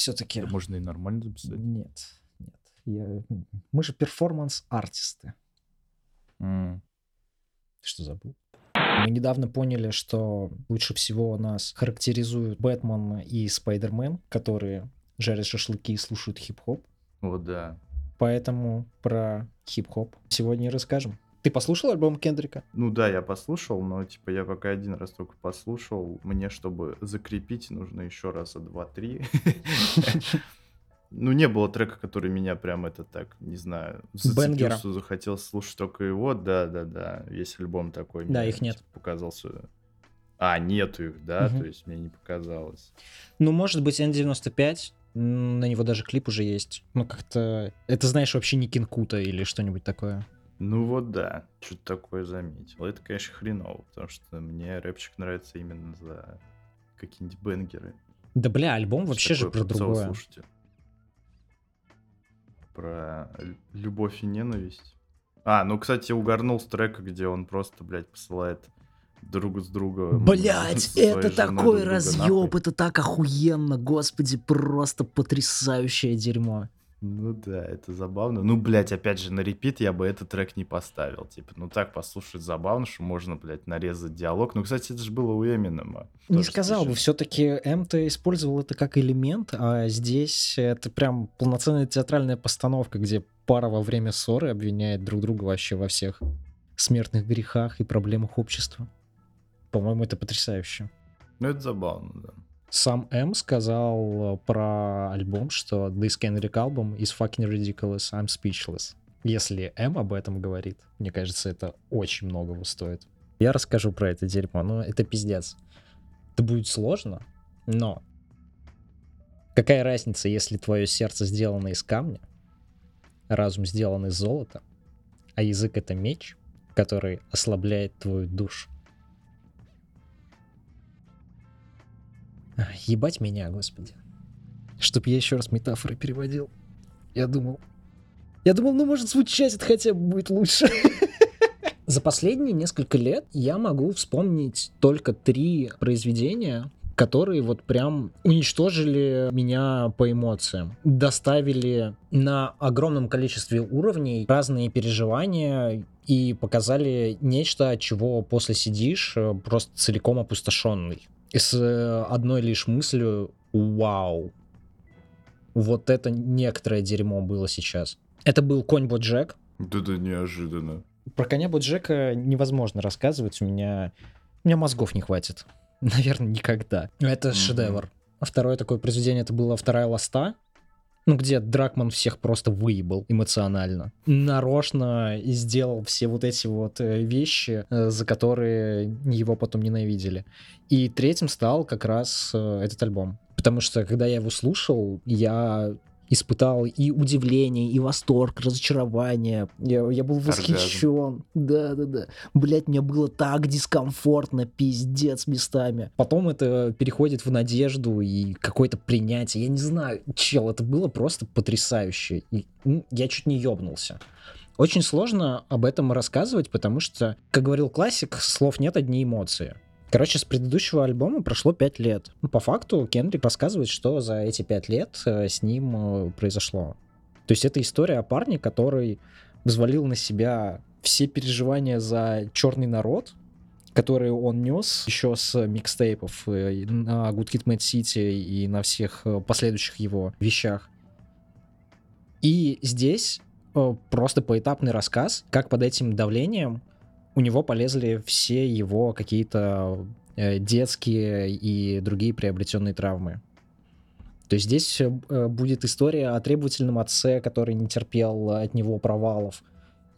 Все-таки... Можно и нормально записать. Нет, нет. Я... Мы же перформанс-артисты. М. Ты что забыл? Мы недавно поняли, что лучше всего нас характеризуют Бэтмен и Спайдермен, которые жарят шашлыки и слушают хип-хоп. Вот да. Поэтому про хип-хоп сегодня и расскажем. Ты послушал альбом Кендрика? Ну да, я послушал, но типа я пока один раз только послушал. Мне, чтобы закрепить, нужно еще раза два-три. Ну, не было трека, который меня прям это так, не знаю, Бенгера. зацепил, что захотел слушать только его. Да, да, да. Весь альбом такой. Да, их нет. типа, показался. А, нету их, да? То есть мне не показалось. Ну, может быть, N95. м, На него даже клип уже есть. Ну, как-то... Это, знаешь, вообще не Кинкута или что-нибудь такое. Ну вот да, что-то такое заметил. Это, конечно, хреново, потому что мне рэпчик нравится именно за какие-нибудь бенгеры. Да, бля, альбом вообще же про другое. слушайте. Про лю- любовь и ненависть. А, ну, кстати, угорнул с трека, где он просто, блядь, посылает друг с друга. Блять, это такой разъеб, это так охуенно, господи, просто потрясающее дерьмо. Ну да, это забавно. Ну, блядь, опять же, на репит я бы этот трек не поставил. Типа, ну так послушать забавно, что можно, блядь, нарезать диалог. Ну, кстати, это же было у Эминема. Не сказал бы, все-таки М-то использовал это как элемент, а здесь это прям полноценная театральная постановка, где пара во время ссоры обвиняет друг друга вообще во всех смертных грехах и проблемах общества. По-моему, это потрясающе. Ну, это забавно, да. Сам М сказал э, про альбом, что This Kendrick album is fucking ridiculous, I'm speechless. Если М об этом говорит, мне кажется, это очень многого стоит. Я расскажу про это дерьмо, но это пиздец. Это будет сложно, но какая разница, если твое сердце сделано из камня, разум сделан из золота, а язык — это меч, который ослабляет твою душу. Ебать меня, господи. Чтоб я еще раз метафоры переводил. Я думал... Я думал, ну, может, звучать это хотя бы будет лучше. За последние несколько лет я могу вспомнить только три произведения, которые вот прям уничтожили меня по эмоциям. Доставили на огромном количестве уровней разные переживания и показали нечто, от чего после сидишь э, просто целиком опустошенный. И с э, одной лишь мыслью «Вау!» Вот это некоторое дерьмо было сейчас. Это был конь Боджек. Это неожиданно. Про коня Боджека невозможно рассказывать, у меня, у меня мозгов не хватит. Наверное, никогда. Но Это Мгм. шедевр. А второе такое произведение, это была вторая ласта, ну, где Дракман всех просто выебал эмоционально. Нарочно сделал все вот эти вот э, вещи, э, за которые его потом ненавидели. И третьим стал как раз э, этот альбом. Потому что, когда я его слушал, я испытал и удивление, и восторг, разочарование. Я, я был восхищен. Да-да-да. Блять, мне было так дискомфортно, пиздец местами. Потом это переходит в надежду и какое-то принятие. Я не знаю, чел, это было просто потрясающе. И, м, я чуть не ёбнулся. Очень сложно об этом рассказывать, потому что, как говорил классик, слов нет, одни эмоции. Короче, с предыдущего альбома прошло 5 лет. Ну, По факту Кендрик рассказывает, что за эти 5 лет э, с ним э, произошло. То есть это история о парне, который взвалил на себя все переживания за черный народ, которые он нес еще с микстейпов э, на Good Kid Mad City и на всех последующих его вещах. И здесь просто поэтапный рассказ, как под этим давлением у него полезли все его какие-то э, детские и другие приобретенные травмы. То есть здесь э, будет история о требовательном отце, который не терпел от него провалов,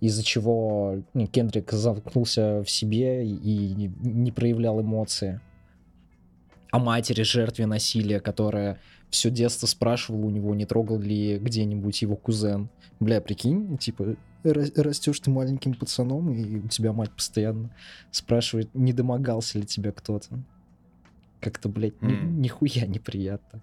из-за чего ну, Кендрик замкнулся в себе и не проявлял эмоции. О матери, жертве насилия, которая все детство спрашивала у него, не трогал ли где-нибудь его кузен. Бля, прикинь, типа, растешь ты маленьким пацаном, и у тебя мать постоянно спрашивает, не домогался ли тебя кто-то. Как-то, блядь, ни- нихуя неприятно.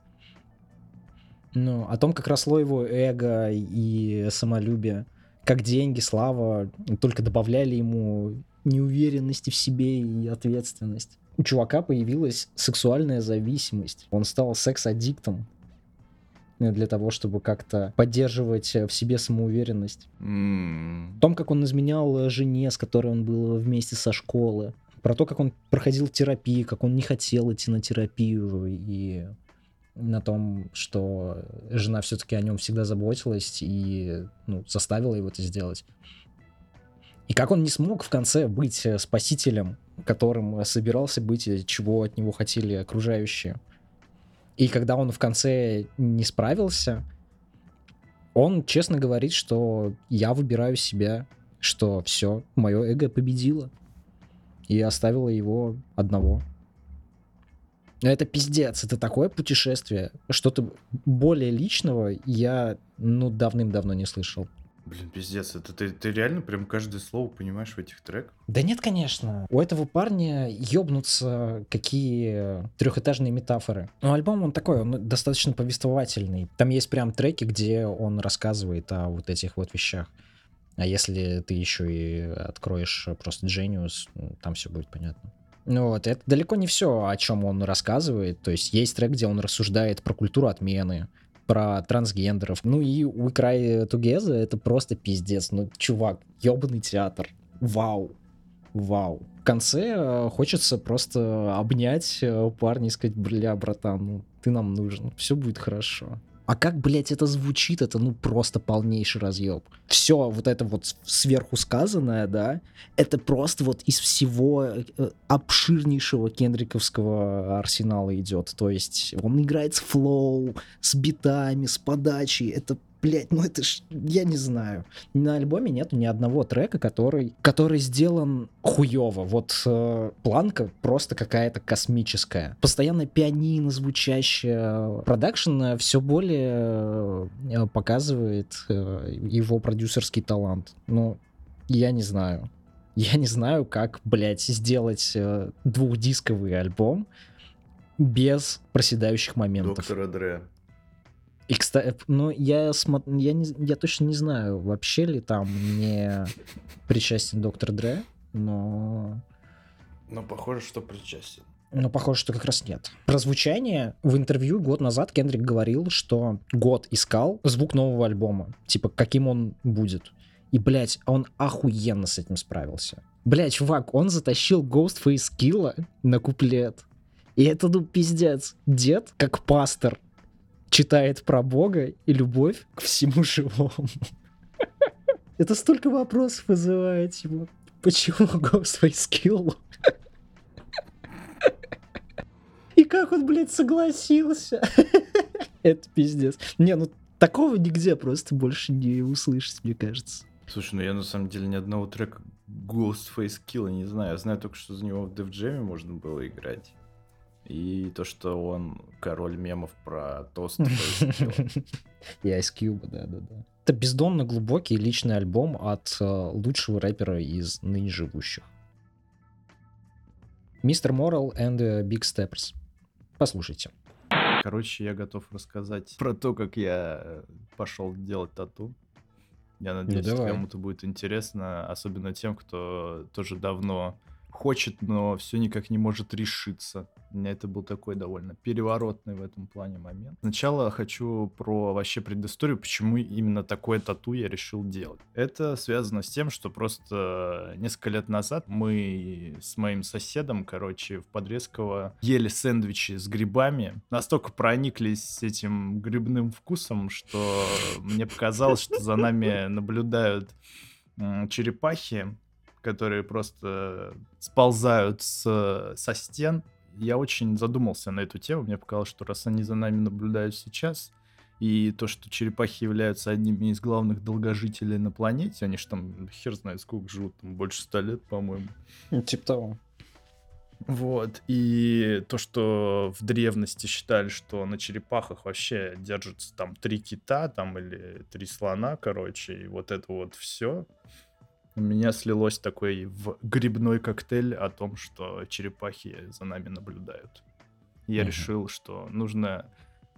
Ну, о том, как росло его эго и самолюбие, как деньги, слава только добавляли ему неуверенности в себе и ответственность. У чувака появилась сексуальная зависимость. Он стал секс-аддиктом. Для того, чтобы как-то поддерживать в себе самоуверенность. М, О том, как он изменял жене, с которой он был вместе со школы. Про то, как он проходил терапию, как он не хотел идти на терапию. И на том, что жена все-таки о нем всегда заботилась и ну, заставила его это сделать. И как он не смог в конце быть э, спасителем, которым собирался быть, чего от него хотели окружающие. И когда он в конце не справился, он честно говорит, что я выбираю себя, что все, мое эго победило. И оставила его одного. Это пиздец, это такое путешествие. Что-то более личного я, ну, давным-давно не слышал. Блин, пиздец, это ты, ты реально прям каждое слово понимаешь в этих треках? Да нет, конечно. У этого парня ёбнутся какие трехэтажные метафоры. Но альбом он такой, он достаточно повествовательный. Там есть прям треки, где он рассказывает о вот этих вот вещах. А если ты еще и откроешь просто Genius, ну, там все будет понятно. Ну вот, это далеко не все, о чем он рассказывает. То есть есть трек, где он рассуждает про культуру отмены, про трансгендеров. Ну и We Cry Together это просто пиздец. Ну, чувак, ебаный театр. Вау. Вау. В конце э, хочется просто обнять э, парня и сказать, бля, братан, ну ты нам нужен, все будет хорошо. А как, блядь, это звучит, это ну просто полнейший разъеб. Все вот это вот сверху сказанное, да, это просто вот из всего э, обширнейшего кендриковского арсенала идет. То есть он играет с flow, с битами, с подачей. Это Блять, ну это ж, я не знаю. На альбоме нету ни одного трека, который, который сделан хуево. Вот э, планка просто какая-то космическая. Постоянно пианино звучащее. Production все более э, показывает э, его продюсерский талант. Ну, я не знаю. Я не знаю, как, блядь, сделать э, двухдисковый альбом без проседающих моментов. Доктора Дре. И, кстати, ну, я, смо... я, не... я точно не знаю, вообще ли там не причастен доктор Дре, но... Но похоже, что причастен. Но похоже, что как раз нет. Про звучание в интервью год назад Кендрик говорил, что год искал звук нового альбома. Типа, каким он будет. И, блядь, он охуенно с этим справился. Блядь, чувак, он затащил Ghostface Killa на куплет. И это, ну, пиздец. Дед, как пастор, читает про Бога и любовь к всему живому. Это столько вопросов вызывает его. Почему Ghostface Kill? И как он, блядь, согласился? Это пиздец. Не, ну такого нигде просто больше не услышать, мне кажется. Слушай, ну я на самом деле ни одного трека Ghostface Kill не знаю. Я знаю только, что за него в Def Jam можно было играть. И то, что он король мемов про тост. И Ice Cube, да-да-да. Это бездонно глубокий личный альбом от э, лучшего рэпера из ныне живущих. Мистер Морал and the Big Steppers. Послушайте. Короче, я готов рассказать про то, как я э, пошел делать тату. Я надеюсь, Ну, кому-то будет интересно, особенно тем, кто тоже давно хочет, но все никак не может решиться. У меня это был такой довольно переворотный в этом плане момент. Сначала хочу про вообще предысторию, почему именно такое тату я решил делать. Это связано с тем, что просто несколько лет назад мы с моим соседом, короче, в Подрезково ели сэндвичи с грибами. Настолько прониклись этим грибным вкусом, что мне показалось, что за нами наблюдают черепахи, которые просто сползают с, со стен. Я очень задумался на эту тему. Мне показалось, что раз они за нами наблюдают сейчас, и то, что черепахи являются одними из главных долгожителей на планете, они же там хер знает сколько живут, там больше ста лет, по-моему. Ну, Типа того. Вот, и то, что в древности считали, что на черепахах вообще держатся там три кита, там, или три слона, короче, и вот это вот все, у меня слилось такой в грибной коктейль о том, что черепахи за нами наблюдают. Я Мгм. решил, что нужно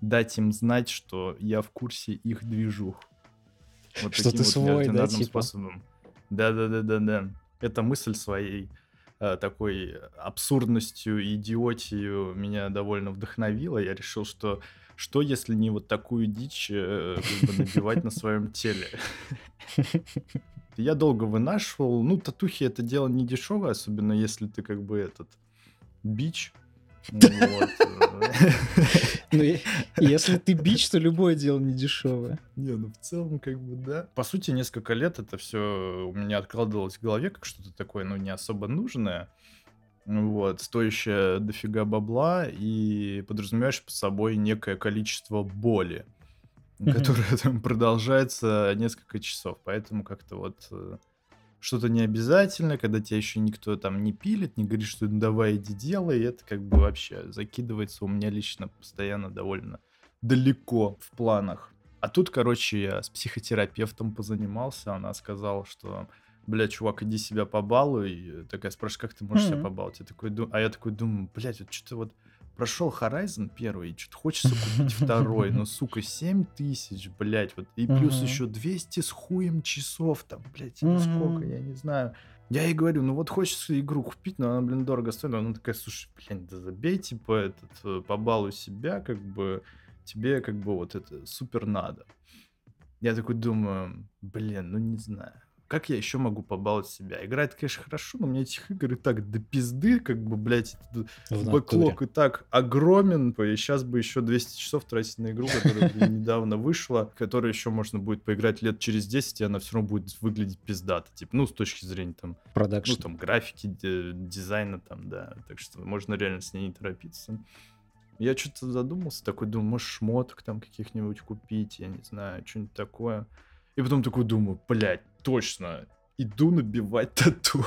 дать им знать, что я в курсе их движух. Вот Что таким ты вот свой, да, типа? способом. Да-да-да-да-да. Эта мысль своей э, такой абсурдностью идиотию меня довольно вдохновила. Я решил, что что если не вот такую дичь э, как бы набивать на своем теле? Я долго вынашивал. Ну, татухи это дело не дешевое, особенно если ты как бы этот бич. Ну э. Ну, если ты бич, то любое дело не дешевое. Не, ну в целом как бы да. По сути, несколько лет это все у меня откладывалось в голове как что-то такое, ну, не особо нужное. Вот, стоящее дофига бабла и подразумеваешь под собой некое количество боли, Мгм. которое там продолжается несколько часов. Поэтому как-то вот э, что-то не обязательно, когда тебя еще никто там не пилит, не говорит, что ну давай иди делай, и это как бы вообще закидывается у меня лично постоянно довольно далеко в планах. А тут, короче, я с психотерапевтом позанимался, она сказала, что, бля, чувак, иди себя побалуй. Такая спрашивает, как ты можешь себя Мгм. побаловать? Я такой, а я такой думаю, блядь, вот что-то вот прошел Horizon первый, и что-то хочется купить второй, но, сука, 7 тысяч, блядь, вот, и плюс еще 200 с хуем часов там, блядь, или сколько, я не знаю. Я ей говорю, ну вот хочется игру купить, но она, блин, дорого стоит. Она такая, слушай, блин, да забей, типа, этот, э, побалуй себя, как бы, тебе, как бы, вот это супер надо. Я такой думаю, блин, ну не знаю. Как я еще могу побаловать себя? Играть, конечно, хорошо, но мне этих игр и так до пизды, как бы, блядь, backlog и так огромен, и сейчас бы еще 200 часов тратить на игру, которая недавно вышла, которая еще можно будет поиграть лет через 10, и она все равно будет выглядеть пиздато, типа, ну, с точки зрения там, ну, Production. там, графики, ди- дизайна там, да, так что можно реально с ней не торопиться. Я что-то задумался, такой, думаю, может, шмоток там каких-нибудь купить, я не знаю, что-нибудь такое. И потом такой думаю, блядь, точно, иду набивать тату.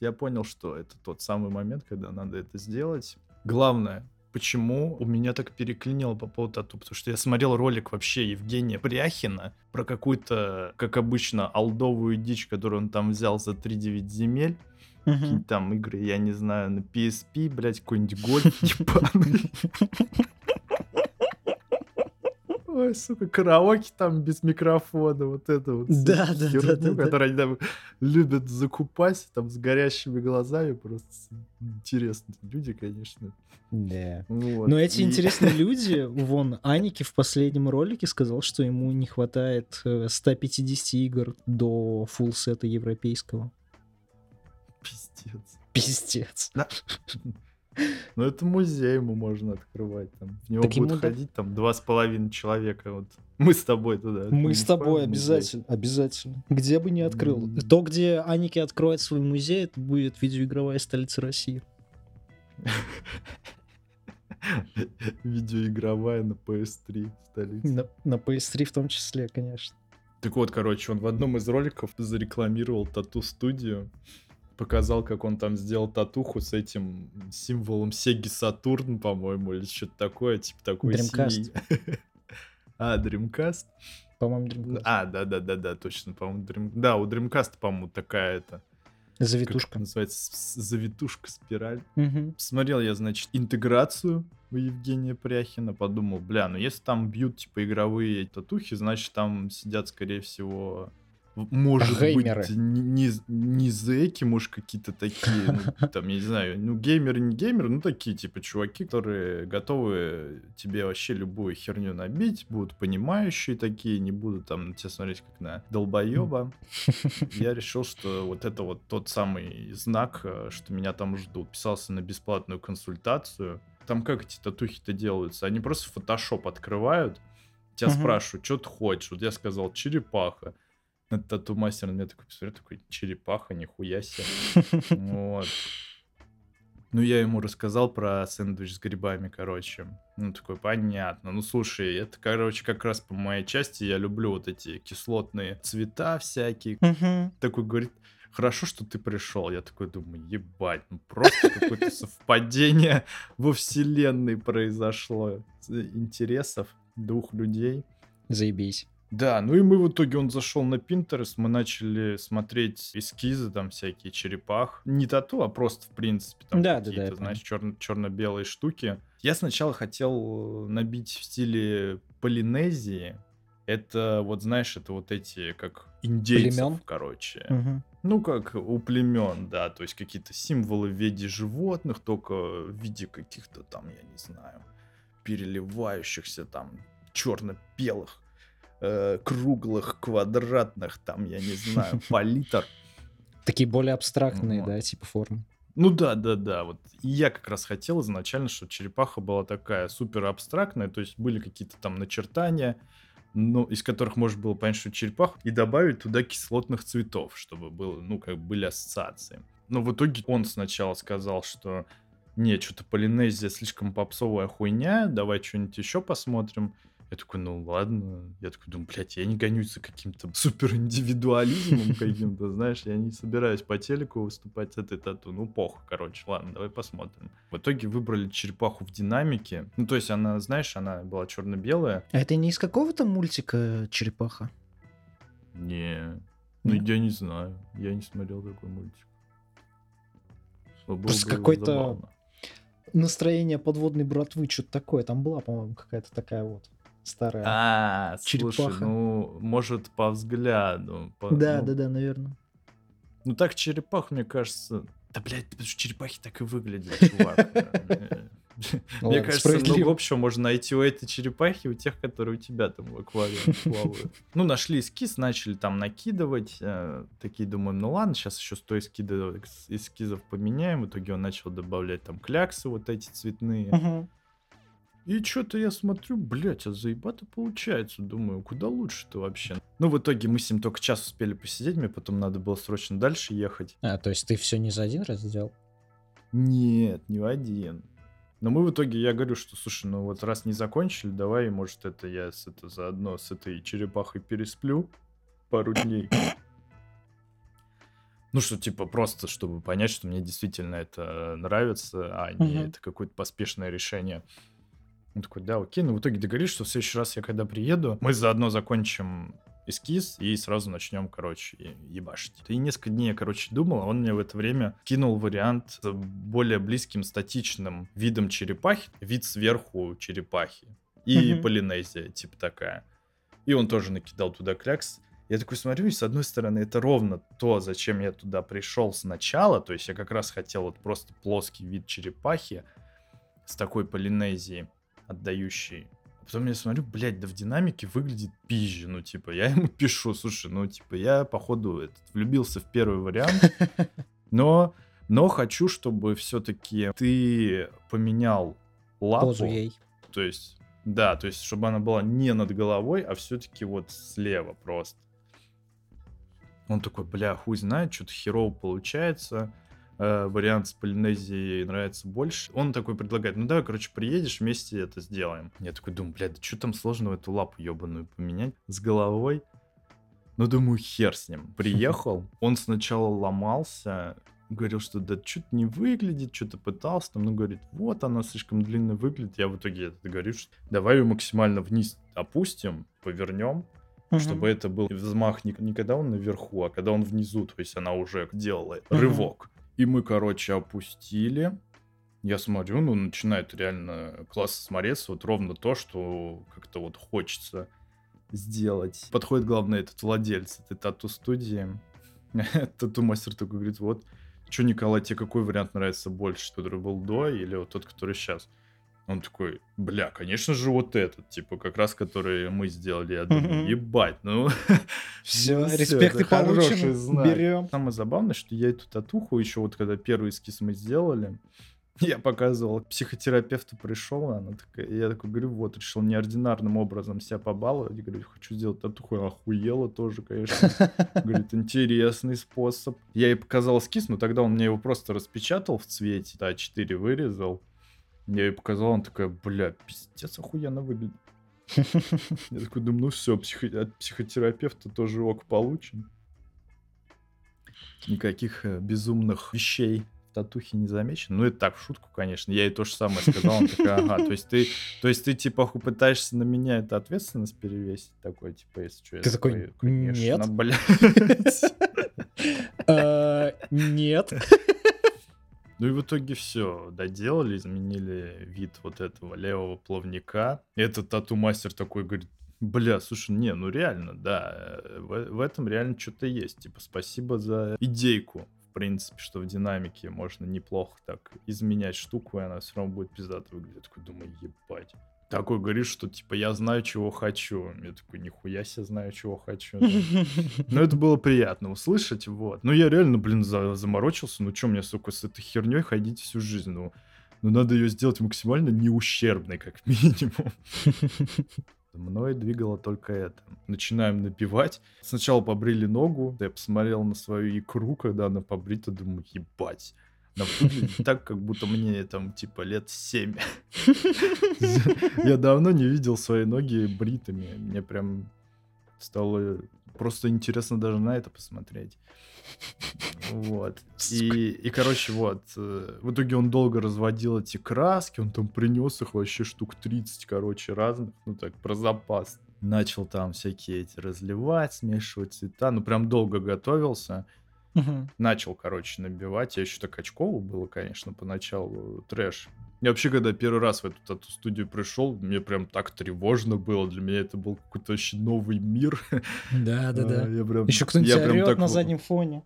Я понял, что это тот самый момент, когда надо это сделать. Главное, почему у меня так переклинило по поводу тату, потому что я смотрел ролик вообще Евгения Пряхина про какую-то, как обычно, алдовую дичь, которую он там взял за 3-9 земель. Мгм. Какие там игры, я не знаю, на PSP, блядь, какой-нибудь гольф ебаный. Ой, сука, караоке там без микрофона, вот это вот. Да, да, херню, да, да, да. которую они там любят закупать, там, с горящими глазами, просто интересные люди, конечно. Да. Вот. Но эти И- интересные люди, вон, Аники в последнем ролике сказал, что ему не хватает э, 150 игр до фулл сета европейского. Пиздец. Пиздец. Ну, это музей ему можно открывать. Там. В него Так будут ходить там два с половиной человека. Вот. Мы с тобой туда. Это Мы не с тобой в музей? обязательно, обязательно. Где бы не открыл. М. То, где Аники откроет свой музей, это будет видеоигровая столица России. Видеоигровая на PS3 столица. На, на PS3 в том числе, конечно. Так вот, короче, он в одном из роликов зарекламировал тату-студию. Показал, как он там сделал татуху с этим символом Сеги Сатурн, по-моему, или что-то такое, типа такой Dreamcast. А, Dreamcast? По-моему, Dreamcast. А, да-да-да-да, точно, по-моему, Dream... Да, у Dreamcast, по-моему, такая это... Как Завитушка. это называется? Завитушка, спираль. Мгм. Смотрел я, значит, интеграцию у Евгения Пряхина, подумал, бля, ну если там бьют, типа, игровые татухи, значит, там сидят, скорее всего, может Геймеры. быть, не, не, зэки, может, какие-то такие, ну, там, я не знаю, ну, геймеры, не геймеры, ну, такие, типа, чуваки, которые готовы тебе вообще любую херню набить, будут понимающие такие, не будут там на тебя смотреть как на долбоеба. Я решил, что вот это вот тот самый знак, э, что меня там ждут. Писался на бесплатную консультацию. Там как эти татухи-то делаются? Они просто фотошоп открывают, тебя спрашивают, что ты хочешь? Вот я сказал, черепаха. На тату-мастер на меня такой посмотрел, такой, черепаха, нихуя себе. Вот. Ну, я ему рассказал про сэндвич с грибами, короче. Ну, такой, понятно. Ну, слушай, это, короче, как раз по моей части я люблю вот эти кислотные цвета всякие. Мгм. Такой говорит, хорошо, что ты пришел. Я такой думаю, ебать, ну просто какое-то совпадение во вселенной произошло. Интересов двух людей. Заебись. Да, ну и мы в итоге, он зашел на Pinterest, мы начали смотреть эскизы, там всякие черепах. Не тату, а просто, в принципе, там Да, да, да, какие-то, я знаешь, черно- черно-белые штуки. Я сначала хотел набить в стиле Полинезии, Это вот, знаешь, это вот эти, как индейцев, Племён? короче. Мгм. Ну, как у племен, да, то есть какие-то символы в виде животных, только в виде каких-то там, я не знаю, переливающихся там черно-белых, э, круглых, квадратных, там, я не знаю, палитр. Такие более абстрактные, да, типа формы. Ну да, да, да. Вот и я как раз хотел изначально, чтобы черепаха была такая супер абстрактная, то есть были какие-то там начертания, ну, из которых можно было понять, что черепаха, и добавить туда кислотных цветов, чтобы было, ну, как бы были ассоциации. Но в итоге он сначала сказал, что не, что-то Полинезия слишком попсовая хуйня, давай что-нибудь еще посмотрим. Я такой, ну ладно. Я такой думаю, блядь, я не гонюсь за каким-то супер индивидуализмом каким-то, знаешь, я не собираюсь по телеку выступать с этой тату. Ну, похуй, короче, ладно, давай посмотрим. В итоге выбрали черепаху в динамике. Ну, то есть она, знаешь, она была черно-белая. А это не из какого-то мультика черепаха? Не, ну я не знаю, я не смотрел такой мультик. Просто какой-то забавно. Настроение подводной братвы, что-то такое. Там была, по-моему, какая-то такая вот старая. А, слушай, черепаха. ну, может, по взгляду. по- да, ну, да, да, наверное. Ну, так черепах, мне кажется... Да, блядь, потому что черепахи так и выглядят, чувак. Э, Мне кажется, много справедливо. общего можно найти у этой черепахи, у тех, которые у тебя там в аквариуме плавают. Ну, нашли эскиз, начали там накидывать. э, Такие думаем, ну ладно, сейчас еще сто эскидов, эскизов поменяем. В итоге он начал добавлять там кляксы вот эти цветные. И что-то я смотрю, блядь, а заебато получается. Думаю, куда лучше-то вообще? Ну, в итоге мы с ним только час успели посидеть, мне потом надо было срочно дальше ехать. А, то есть ты все не за один раз сделал? Нет, не в один. Но мы в итоге, я говорю, что, слушай, ну вот раз не закончили, давай, может, это я с это заодно с этой черепахой пересплю пару дней. Ну, что, типа, просто, чтобы понять, что мне действительно это нравится, а не Мгм. это какое-то поспешное решение. Он такой, да, окей. Ну, в итоге договорились, что в следующий раз я когда приеду, мы заодно закончим эскиз и сразу начнем, короче, ебашить. И несколько дней я, короче, думал, а он мне в это время кинул вариант с более близким статичным видом черепахи, вид сверху черепахи. И Мгм. Полинезия, типа такая. И он тоже накидал туда клякс. Я такой смотрю, и с одной стороны, это ровно то, зачем я туда пришел сначала. То есть я как раз хотел вот просто плоский вид черепахи с такой Полинезией, отдающей. А потом я смотрю, блядь, да в динамике выглядит пизже. Ну, типа, я ему пишу, слушай, ну, типа, я, походу, этот, влюбился в первый вариант, но, но хочу, чтобы все-таки ты поменял лапу. Позу ей. То есть, да, то есть, чтобы она была не над головой, а все-таки вот слева просто. Он такой, бля, хуй знает, что-то херово получается. Э, вариант с Полинезией нравится больше. Он такой предлагает, ну давай, короче, приедешь, вместе это сделаем. Я такой думаю, бля, да что там сложного эту лапу ебаную поменять с головой? Ну, думаю, хер с ним. Приехал, он сначала ломался, говорил, что да что-то не выглядит, что-то пытался, там, ну, говорит, вот она слишком длинно выглядит. Я в итоге это говорю, что давай ее максимально вниз опустим, повернем, Мгм. чтобы это был взмах не, не когда он наверху, а когда он внизу, то есть она уже делала Мгм. рывок. И мы, короче, опустили. Я смотрю, ну, начинает реально классно смотреться, вот ровно то, что как-то вот хочется сделать. Подходит, главное, этот владелец этой тату-студии. Тату-мастер такой говорит, вот, что, Николай, тебе какой вариант нравится больше, который был до или вот тот, который сейчас? Он такой, бля, конечно же, вот этот, типа, как раз, который мы сделали. Я думаю, ебать, ну... Все, респекты знак. Берем. Самое забавное, что я эту татуху еще вот когда первый эскиз мы сделали, я показывал, к психотерапевту пришел, она такая, я такой говорю, вот, решил неординарным образом себя побаловать, я говорю, хочу сделать татуху, охуела тоже, конечно. Говорит, интересный способ. Я ей показал эскиз, но тогда он мне его просто распечатал в цвете, да, 4 вырезал. Я ей показал, он такая, бля, пиздец, охуенно выглядит. Я такой думаю, ну все, от психотерапевта тоже ок получим. Никаких э, безумных вещей в татухе не замечено. Ну, это так, в шутку, конечно. Я ей то же самое сказал. Он такая, ага, то есть ты, то есть ты типа пытаешься на меня эту ответственность перевесить? Такой, типа, если что, я Ты такой, конечно, «Нет». Э, Нет. Ну и в итоге все, доделали, изменили вид вот этого левого плавника. Этот тату-мастер такой говорит, Бля, слушай, не, ну реально, да, э, в, в этом реально что-то есть. Типа, спасибо за идейку, в принципе, что в динамике можно неплохо так изменять штуку, и она все равно будет пиздато выглядеть. Я такой думаю, ебать. Такой говоришь, что типа я знаю, чего хочу. Я такой, нихуя себе знаю, чего хочу. Но это было приятно услышать, вот. Ну я реально, блин, за, заморочился. Ну что мне, сука, с этой херней ходить всю жизнь? Ну, ну надо ее сделать максимально неущербной, как минимум. Мной двигало только это. Начинаем напивать. Сначала побрили ногу. Я посмотрел на свою икру, когда она побрита, думаю, ебать. Она выглядит так, как будто мне там типа лет 7. Я давно не видел свои ноги бритыми. Мне прям стало просто интересно даже на это посмотреть. Вот. И, и, короче, вот. Э, в итоге он долго разводил эти краски, он там принес их вообще штук 30, короче, разных. Ну так, про запас. Начал там всякие эти разливать, смешивать цвета. Ну, прям долго готовился. Угу. Начал, короче, набивать. Я еще так очково было, конечно, поначалу трэш. Я вообще, когда первый раз в эту, эту студию пришел, мне прям так тревожно было. Для меня это был какой-то вообще новый мир. Да, да, да. Я прям, Еще кто-нибудь орет так... на заднем фоне.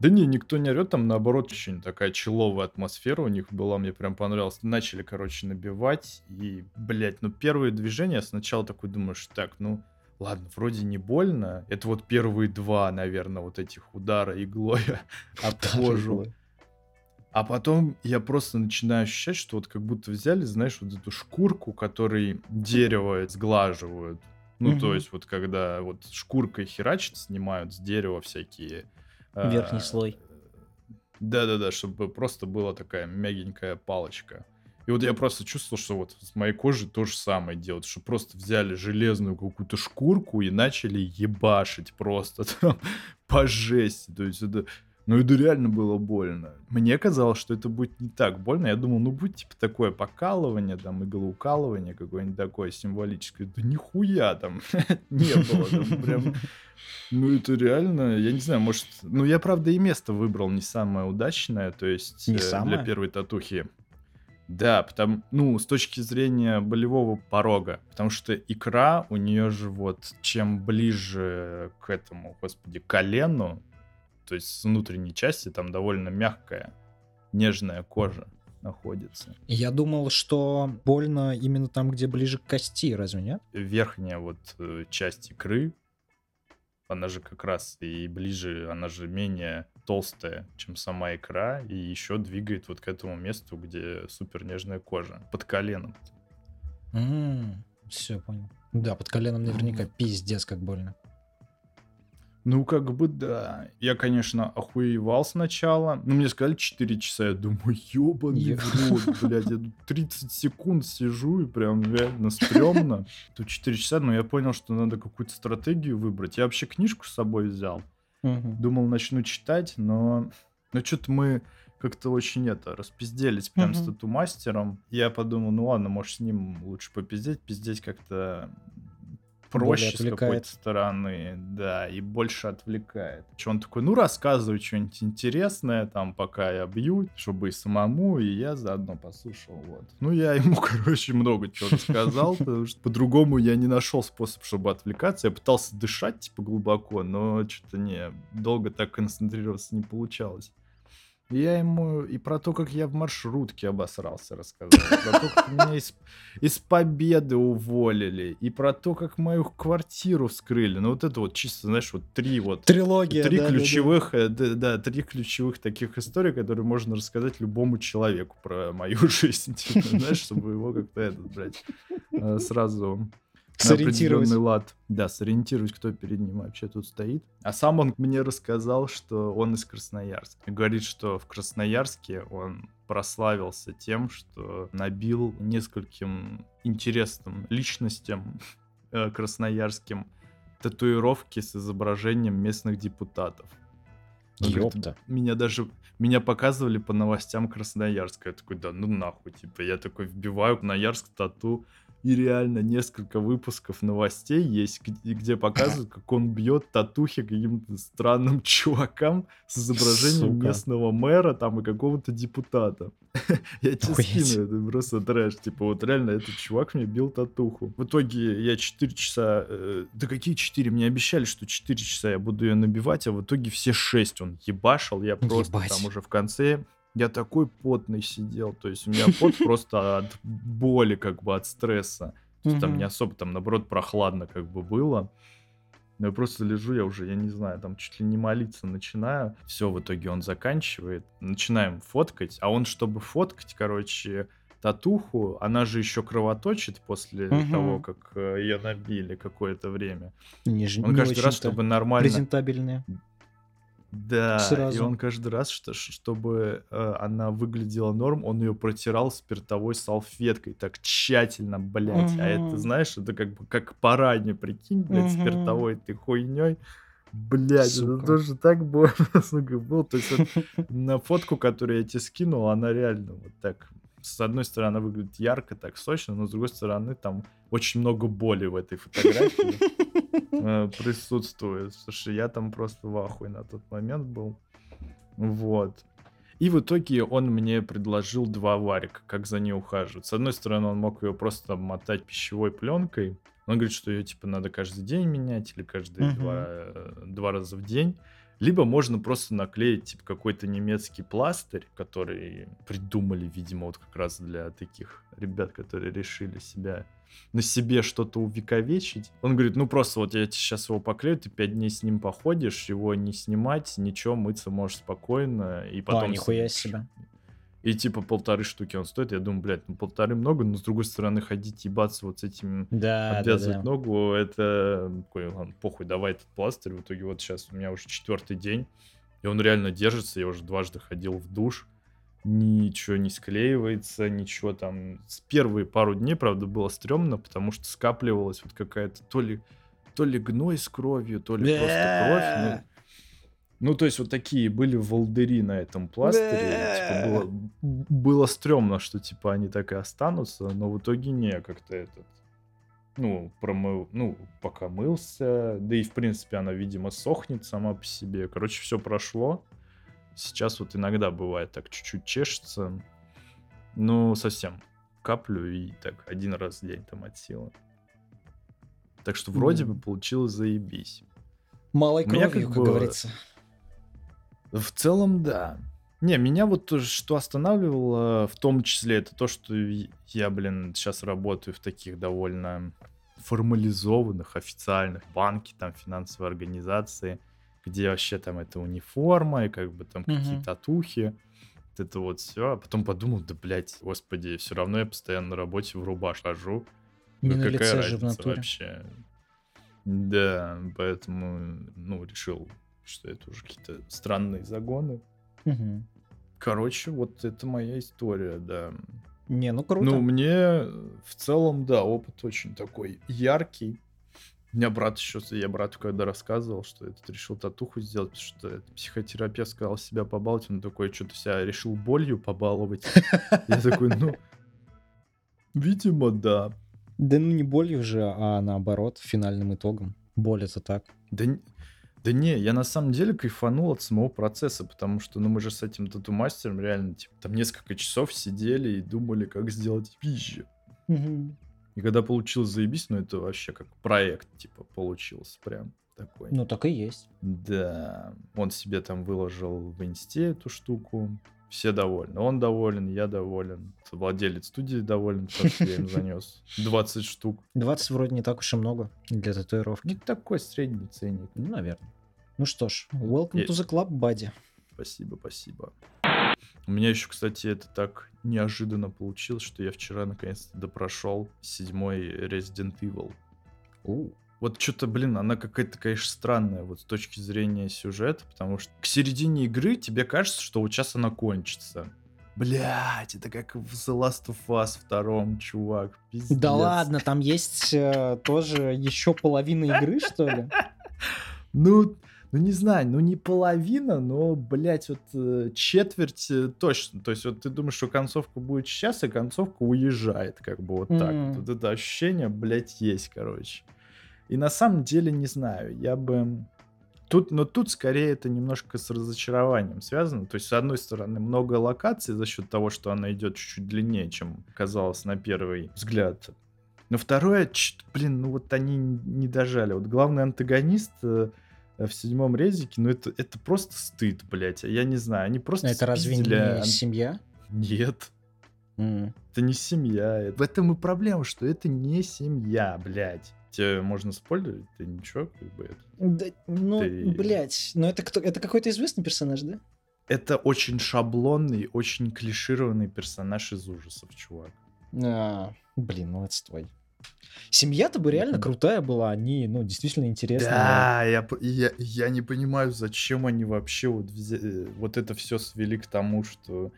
Да не, никто не орет, там наоборот очень такая человая атмосфера у них была, мне прям понравилось. Начали, короче, набивать, и, блядь, ну первые движения сначала такой думаешь, так, ну, ладно, вроде не больно. Это вот первые два, наверное, вот этих удара иглой об кожу. А потом я просто начинаю ощущать, что вот как будто взяли, знаешь, вот эту шкурку, которой дерево сглаживают. Ну, угу. то есть вот когда вот шкуркой херачат, снимают с дерева всякие... Верхний э, слой. Да-да-да, чтобы просто была такая мягенькая палочка. И вот я просто чувствовал, что вот с моей кожей то же самое делают, что просто взяли железную какую-то шкурку и начали ебашить просто там по жести. То есть это... Ну, это реально было больно. Мне казалось, что это будет не так больно. Я думал, ну, будет типа такое покалывание, там, иглоукалывание какое-нибудь такое символическое. Да нихуя там не было. Там прям... Ну, это реально, я не знаю, может... Ну, я, правда, и место выбрал не самое удачное, то есть не э, для первой татухи. Да, потому, ну, с точки зрения болевого порога, потому что икра у нее же вот, чем ближе к этому, господи, колену, то есть с внутренней части там довольно мягкая, нежная кожа находится. Я думал, что больно именно там, где ближе к кости, разве нет? Верхняя вот э, часть икры, она же как раз и ближе, она же менее толстая, чем сама икра, и еще двигает вот к этому месту, где супер нежная кожа, под коленом. Mm, все, понял. Да, под коленом наверняка пиздец как больно. Ну, как бы да. Я, конечно, охуевал сначала. Ну, мне сказали 4 часа. Я думаю, ебаный в рот, блядь. Я 30 секунд сижу и прям реально стрёмно. Тут 4 часа, но я понял, что надо какую-то стратегию выбрать. Я вообще книжку с собой взял. Думал, начну читать, но... Ну, что-то мы как-то очень это, распизделись прям uh-huh. с тату-мастером. Я подумал, ну ладно, может, с ним лучше попиздеть. Пиздеть как-то проще с какой-то стороны, да, и больше отвлекает. Что он такой, ну рассказывай что-нибудь интересное, там, пока я бью, чтобы и самому, и я заодно послушал, вот. Ну, я ему, короче, много чего рассказал, потому что по-другому я не нашел способ, чтобы отвлекаться. Я пытался дышать, типа, глубоко, но что-то не, долго так концентрироваться не получалось. Я ему и про то, как я в маршрутке обосрался, рассказал. Про то, как меня из, из победы уволили. И про то, как мою квартиру вскрыли. Ну, вот это вот чисто, знаешь, вот три вот... Трилогия, Три да, ключевых, да, да. Э, да, да, три ключевых таких историй, которые можно рассказать любому человеку про мою жизнь. Типа, знаешь, чтобы его как-то этот, блядь, э, сразу сориентировать. лад. Да, сориентировать, кто перед ним вообще тут стоит. А сам он мне рассказал, что он из Красноярска. И говорит, что в Красноярске он прославился тем, что набил нескольким интересным личностям э, красноярским татуировки с изображением местных депутатов. Ёпта. Меня даже меня показывали по новостям Красноярска. Я такой, да ну нахуй, типа, я такой вбиваю Красноярск тату, И реально несколько выпусков новостей есть, где, где показывают, как он бьет татухи каким-то странным чувакам с изображением Сука. местного мэра там и какого-то депутата. Я тебе скину, это просто трэш. Типа вот реально этот чувак мне бил татуху. В итоге я 4 часа... э, да какие 4? Мне обещали, что 4 часа я буду ее набивать, а в итоге все 6 он ебашил. Я просто Ебать. там уже в конце... Я такой потный сидел, то есть у меня пот просто от боли, как бы от стресса. То есть там не особо, там наоборот прохладно как бы было. Но я просто лежу, я уже, я не знаю, там чуть ли не молиться начинаю. Все, в итоге он заканчивает. Начинаем фоткать. А он, чтобы фоткать, короче, татуху, она же еще кровоточит после Мгм. того, как э, ее набили какое-то время. Не, Он не каждый раз, чтобы нормально... презентабельные. Да, и Сразу. он каждый раз, что, чтобы э, она выглядела норм, он ее протирал спиртовой салфеткой так тщательно, блядь. А это, знаешь, это как бы как парадне, прикинь, блядь, Мгм. спиртовой ты хуйней. Блядь, Сука. это тоже так больно, сука, было. То есть вот на фотку, которую я тебе скинул, она реально вот так. С одной стороны, выглядит ярко, так сочно, но с другой стороны, там очень много боли в этой фотографии э, присутствует. Слушай, я там просто в ахуе на тот момент был. Вот. И в итоге он мне предложил два варика, как за ней ухаживать. С одной стороны, он мог ее просто мотать пищевой пленкой. Он говорит, что ее типа надо каждый день менять или каждые два, э, два раза в день. Либо можно просто наклеить типа какой-то немецкий пластырь, который придумали, видимо, вот как раз для таких ребят, которые решили себя на себе что-то увековечить. Он говорит, ну просто вот я сейчас его поклею, ты пять дней с ним походишь, его не снимать, ничего, мыться можешь спокойно, и потом... А, нихуя снимешь». себе. И типа полторы штуки он стоит. Я думаю, блядь, ну полторы много, но с другой стороны ходить ебаться вот с этим Да, да, обвязывать да. ногу, это такой, ладно, похуй, давай этот пластырь. В итоге вот сейчас у меня уже четвертый день, и он реально держится. Я уже дважды ходил в душ, ничего не склеивается, ничего там. С первые пару дней, правда, было стрёмно, потому что скапливалась вот какая-то то ли, то ли гной с кровью, то ли просто кровь. Ну, ну, то есть вот такие были волдыри на этом пластыре. Типа было, было стрёмно, что типа они так и останутся, но в итоге не, как-то этот... Ну, промыл, ну, пока мылся, да и, в принципе, она, видимо, сохнет сама по себе. Короче, все прошло. Сейчас вот иногда бывает так чуть-чуть чешется. Ну, совсем каплю и так один раз в день там от силы. Так что вроде Мгм. бы получилось заебись. Малой меня кровью, как как бы- говорится. В целом, да. Не, меня вот тоже что останавливало, в том числе, это то, что я, блин, сейчас работаю в таких довольно формализованных, официальных банке, там, финансовой организации, где вообще там это униформа и как бы там Мгм. какие-то татухи. Вот это вот все. А потом подумал, да, блядь, господи, все равно я постоянно на работе в рубашке хожу. Не Ну, какая разница вообще? Да, поэтому, ну, решил, что это уже какие-то странные загоны. Мгм. Короче, вот это моя история, да. Не, ну круто. Ну, мне э, в целом, да, опыт очень такой яркий. У меня брат еще, я брату когда рассказывал, что этот решил татуху сделать, потому что этот психотерапевт сказал себя побаловать, он такой, что-то себя решил болью побаловать. Я такой, ну, видимо, да. Да ну не болью же, а наоборот, финальным итогом. Боль это так. Да, да не, я на самом деле кайфанул от самого процесса, потому что, ну, мы же с этим тату-мастером реально, типа, там несколько часов сидели и думали, как сделать пизже. И когда получилось заебись, ну, это вообще как проект, типа, получился прям такой. Ну так и есть. Да, он себе там выложил в инсте эту штуку, все довольны. Он доволен, я доволен, владелец студии доволен, потому что я им занес 20 штук. 20 вроде не так уж и много для татуировки. Ну, такой средний ценник. Ну, наверное. Ну что ж, welcome Я- to the club, buddy. Спасибо, спасибо. У меня еще, кстати, это так неожиданно получилось, что я вчера наконец-то допрошел седьмой Resident Evil. У, Вот что-то, блин, она какая-то, конечно, странная вот с точки зрения сюжета, потому что к середине игры тебе кажется, что вот сейчас она кончится. Блять, это как в The Last of Us втором, чувак. Пиздец. Да ладно, там есть э, тоже еще половина игры, что ли? Ну, ну не знаю, ну не половина, но, блядь, вот э, четверть э, точно. То есть вот ты думаешь, что концовка будет сейчас, и концовка уезжает, как бы вот так. М. Вот это ощущение, блядь, есть, короче. И на самом деле не знаю, я бы... Тут, но тут скорее это немножко с разочарованием связано. То есть, с одной стороны, много локаций за счет того, что она идет чуть-чуть длиннее, чем казалось на первый взгляд. Но второе, блин, ну вот они не дожали. Вот главный антагонист э, в седьмом резике, ну это, это просто стыд, блядь. Я не знаю, они просто Это разве не ан- семья? Нет, М. это не семья. В этом и проблема, что это не семья, блядь. Тебе можно спойлерить? Ты ничего, как бы это... Да, ну, Ты- блядь, ну это кто? Это какой-то известный персонаж, да? Это очень шаблонный, очень клишированный персонаж из ужасов, чувак. А, блин, ну отстой. Семья-то бы реально крутая была, они, ну, действительно интересные. Да, я, я, я не понимаю, зачем они вообще вот, э, вот это все свели к тому, что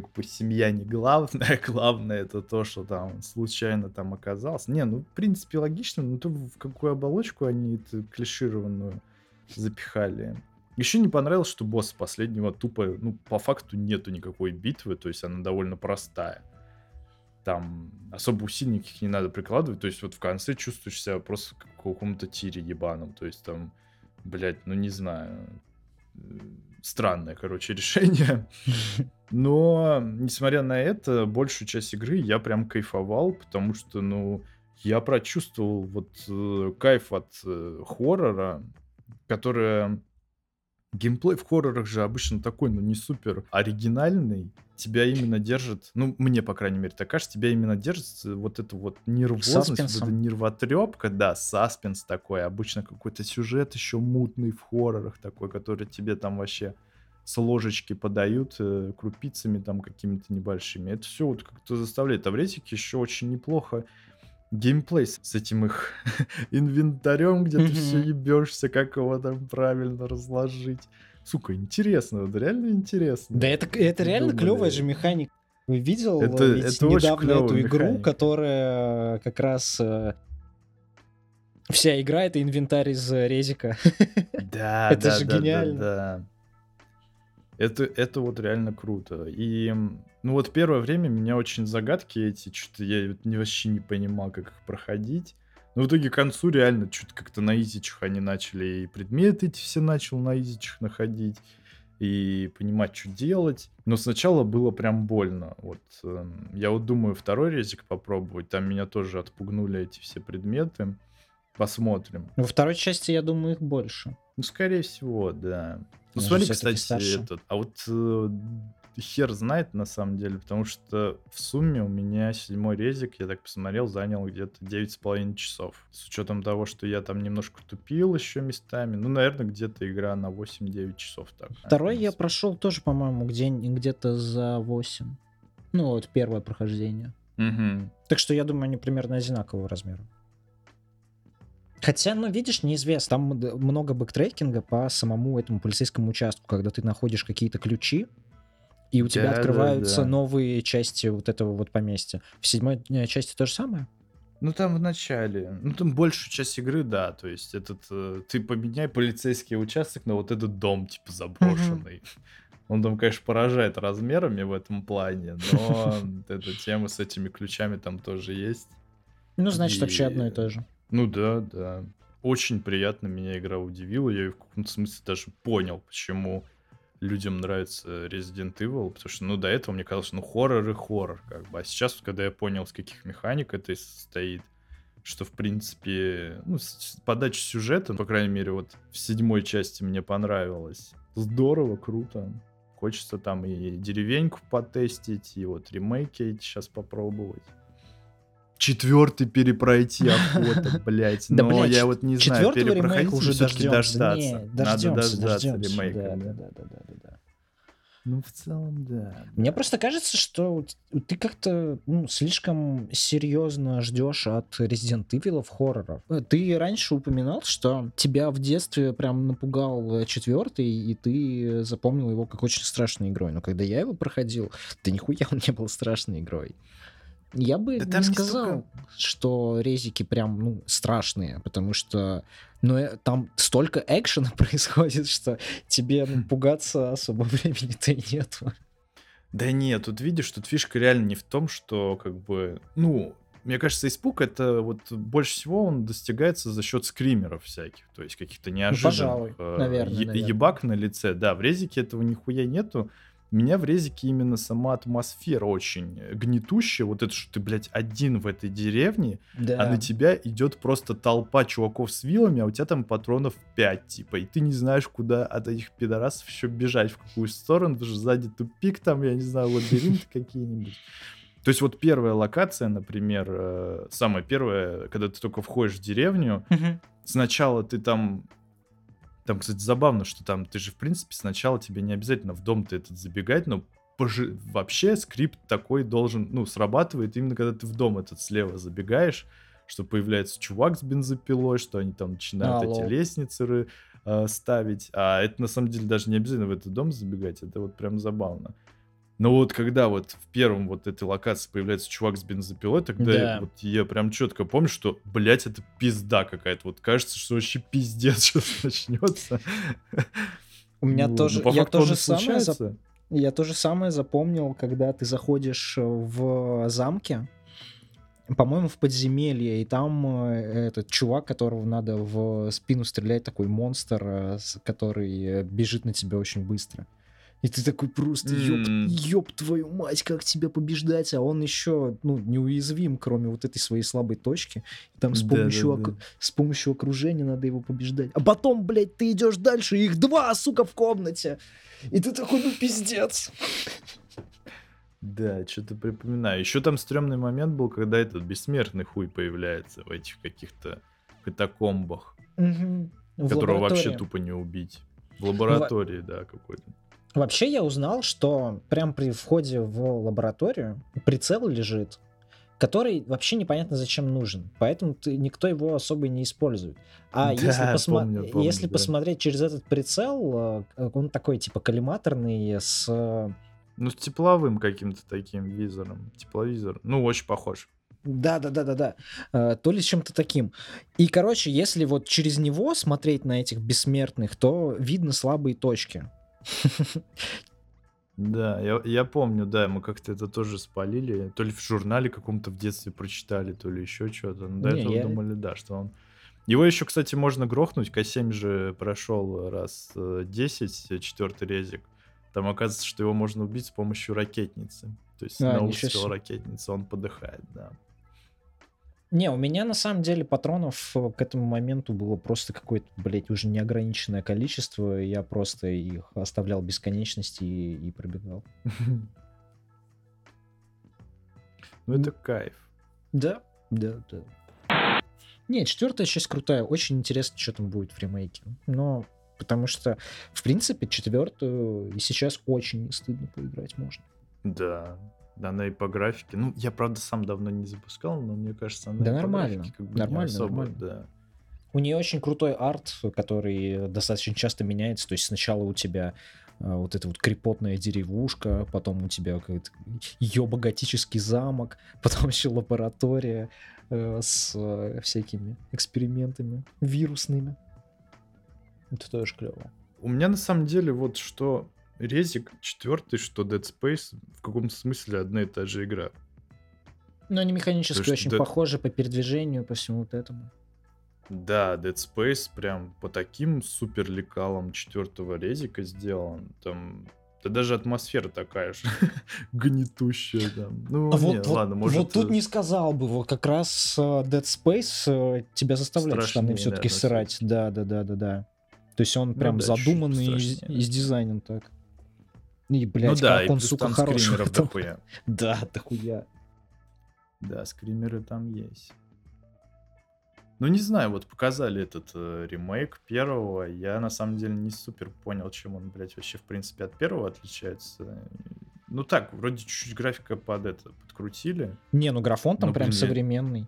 как бы семья не главное, главное это то, что там случайно там оказался. Не, ну, в принципе, логично, но то в какую оболочку они эту клишированную запихали. Еще не понравилось, что босс последнего тупо, ну, по факту нету никакой битвы, то есть она довольно простая. Там особо усилий никаких не надо прикладывать, то есть вот в конце чувствуешь себя просто как в каком-то тире ебаном, то есть там, блядь, ну не знаю, э, странное, короче, решение. Но, несмотря на это, большую часть игры я прям кайфовал, потому что, ну, я прочувствовал вот э, кайф от э, хоррора, которая... Геймплей в хоррорах же обычно такой, ну, не супер оригинальный. Тебя именно держит, ну, мне, по крайней мере, так кажется, тебя именно держит вот эта вот нервозность, вот эта нервотрепка, да, саспенс такой, обычно какой-то сюжет еще мутный в хоррорах такой, который тебе там вообще с ложечки подают э, крупицами там какими-то небольшими. Это все вот как-то заставляет. А в ретике еще очень неплохо геймплей с этим их инвентарем, где ты все ебешься, как его там правильно разложить. Сука, интересно, вот реально интересно. Да это, это реально Придумали. клевая же механика. Вы видел э, Это- ведь это недавно эту клёвая игру, механика. которая как раз э, вся игра это инвентарь из э, резика. Да, Это да, же да, да, гениально. да. Это, это вот реально круто. И, ну вот первое время меня очень загадки эти, что-то я вот не, вообще не понимал, как их проходить. Но в итоге к концу реально что-то как-то на изичах они начали, и предметы эти все начал на изичах находить, и понимать, что делать. Но сначала было прям больно. Вот эм, я вот думаю второй резик попробовать, там меня тоже отпугнули эти все предметы. Посмотрим. Во второй части, я думаю, их больше. Ну, скорее всего, да. Ну, смотри, кстати, старше. этот, а вот э, хер знает на самом деле, потому что в сумме у меня седьмой резик, я так посмотрел, занял где-то девять с половиной часов. С учетом того, что я там немножко тупил еще местами, ну, наверное, где-то игра на 8-9 часов так. Второй я прошел тоже, по-моему, где- где-то за 8. Ну, вот первое прохождение. Мгм. Так что я думаю, они примерно одинакового размера. Хотя, ну, видишь, неизвестно. Там много бэктрекинга по самому этому полицейскому участку, когда ты находишь какие-то ключи, и у тебя Да, да, открываются да. новые части вот этого вот поместья. В седьмой э, части то же самое? Ну, там в начале. Ну, там большую часть игры, да. То есть, этот э, ты поменяй полицейский участок на вот этот дом, типа, заброшенный. Он там, конечно, поражает размерами в этом плане, но эта тема с этими ключами там тоже есть. Ну, значит, вообще одно И- то же. Ну да, да. Очень приятно меня игра удивила. Я в каком-то смысле даже понял, почему людям нравится Resident Evil, потому что, ну, до этого мне казалось, ну, хоррор и хоррор, как бы. А сейчас, когда я понял, с каких механик это состоит, что, в принципе, ну, подача сюжета, по крайней мере, вот в седьмой части мне понравилось. Здорово, круто. Хочется там и деревеньку потестить, и вот ремейки эти сейчас попробовать. Четвертый перепройти охота, блять. Да, Но блядь, я вот не знаю, перепроходить уже все-таки дождаться. Не, Надо дождаться дождемся. ремейка. Да, да. да, да, да, да, да. Ну, в целом, да. Мне да. просто кажется, что ты как-то ну, слишком серьезно ждешь от Resident Evil хорроров. Ты раньше упоминал, что тебя в детстве прям напугал э, четвертый, и ты запомнил его как очень страшной игрой. Но когда я его проходил, да нихуя он не был страшной игрой. Я бы Да не сказал, столько- что резики прям, ну, страшные, потому что, ну, э, там столько экшена происходит, что тебе ну, пугаться особо времени-то и нету. Да нет, тут видишь, тут фишка реально не в том, что как бы, ну, мне кажется, испуг это вот больше всего он достигается за счет скримеров всяких, то есть каких-то неожиданных пожалуй, э, наверное, е- наверное. ебак на лице. Да, в резике этого нихуя нету. Меня в резике именно сама атмосфера очень гнетущая. Вот это, что ты, блядь, один в этой деревне, Да. а на тебя идет просто толпа чуваков с вилами, а у тебя там патронов 5, типа, и ты не знаешь, куда от этих пидорасов еще бежать, в какую сторону, потому что сзади тупик там, я не знаю, лабиринты какие-нибудь. То есть вот первая локация, например, э, самая первая, когда ты только входишь в деревню, сначала ты там... Там, кстати, забавно, что там ты же, в принципе, сначала тебе не обязательно в дом ты этот забегать, но пожи- вообще скрипт такой должен, ну, срабатывает именно когда ты в дом этот слева забегаешь, что появляется чувак с бензопилой, что они там начинают А, эти лол. лестницы э, ставить. А это на самом деле даже не обязательно в этот дом забегать, это вот прям забавно. Но вот когда вот в первом вот этой локации появляется чувак с бензопилой, тогда Да. я, вот я прям четко помню, что, блядь, это пизда какая-то. Вот кажется, что вообще пиздец сейчас начнется. У меня Вот. тоже, Но по я тоже самое, зап- я то же самое запомнил, когда ты заходишь э, в замке, по-моему, в подземелье, и там э, этот чувак, которого надо в спину стрелять, такой монстр, э, который бежит на тебя очень быстро. И ты такой просто, ёб, ёб твою мать, как тебя побеждать, а он еще, ну, неуязвим, кроме вот этой своей слабой точки. И там с помощью, Да-да-да. оку- с помощью окружения надо его побеждать. А потом, блядь, ты идешь дальше, их два, сука, в комнате. И ты такой, ну, пиздец. Да, что-то припоминаю. Еще там стрёмный момент был, когда этот бессмертный хуй появляется в этих каких-то катакомбах. В которого вообще тупо не убить. В лаборатории, да, какой-то. Вообще я узнал, что прям при входе в лабораторию прицел лежит, который вообще непонятно зачем нужен, поэтому ты, никто его особо и не использует. А Да, если, посма- помню, помню, если да. посмотреть через этот прицел, э, он такой типа коллиматорный с... Ну, с тепловым каким-то таким визором. Тепловизор. Ну, очень похож. Да, да, да, да, да. То ли с чем-то таким. И, короче, если вот через него смотреть на этих бессмертных, то видно слабые точки. Да, я, я помню, да, мы как-то это тоже спалили. То ли в журнале каком-то в детстве прочитали, то ли еще что-то. Но до Не, этого я- думали, да, что он... Его еще, кстати, можно грохнуть. К7 же прошел раз э, 10, э, четвертый резик. Там оказывается, что его можно убить с помощью ракетницы. То есть А, на ничего выстрел себе. ракетницы он подыхает, да. Не, у меня на самом деле патронов э, к этому моменту было просто какое-то, блядь, уже неограниченное количество. Я просто их оставлял бесконечности и, и пробегал. Ну, это кайф. Да, да, да. Не, четвертая часть крутая. Очень интересно, что там будет в ремейке. Но потому что, в принципе, четвертую и сейчас очень стыдно поиграть можно. Да. Да, она и по графике. Ну, я, правда, сам давно не запускал, но мне кажется, она Да и по нормально, графике как бы не нормально, особо, нормально. да. У нее очень крутой арт, который достаточно часто меняется. То есть сначала у тебя э, вот эта вот крепотная деревушка, потом у тебя какой-то ёбо-готический замок, потом еще лаборатория э, с э, всякими экспериментами вирусными. Это тоже клево. У меня на самом деле вот что Резик четвертый, что Dead Space в каком-то смысле одна и та же игра. Но они механически Потому очень Dead- похожи по передвижению, по всему вот этому. Да, Dead Space прям по таким супер лекалам четвертого резика сделан. Там да даже атмосфера такая же гнетущая там. Ну, А не, вот, ладно, может... вот тут э, не сказал бы, вот как раз э, Dead Space э, тебя заставляет штаны все-таки наверно, срать. Да, да, да, да, да. То есть он прям Ну да, задуманный и, и сдизайнен так. И, Ну блядь, да, как и он, сука, там хорош. в скримеров этом. дохуя. Да, дохуя. Да, скримеры там есть. Ну, не знаю, вот показали этот э, ремейк первого. Я на самом деле не супер понял, чем он, блядь, вообще, в принципе, от первого отличается. Ну так, вроде чуть-чуть графика под это подкрутили. Не, ну графон там Ну, прям блин, современный.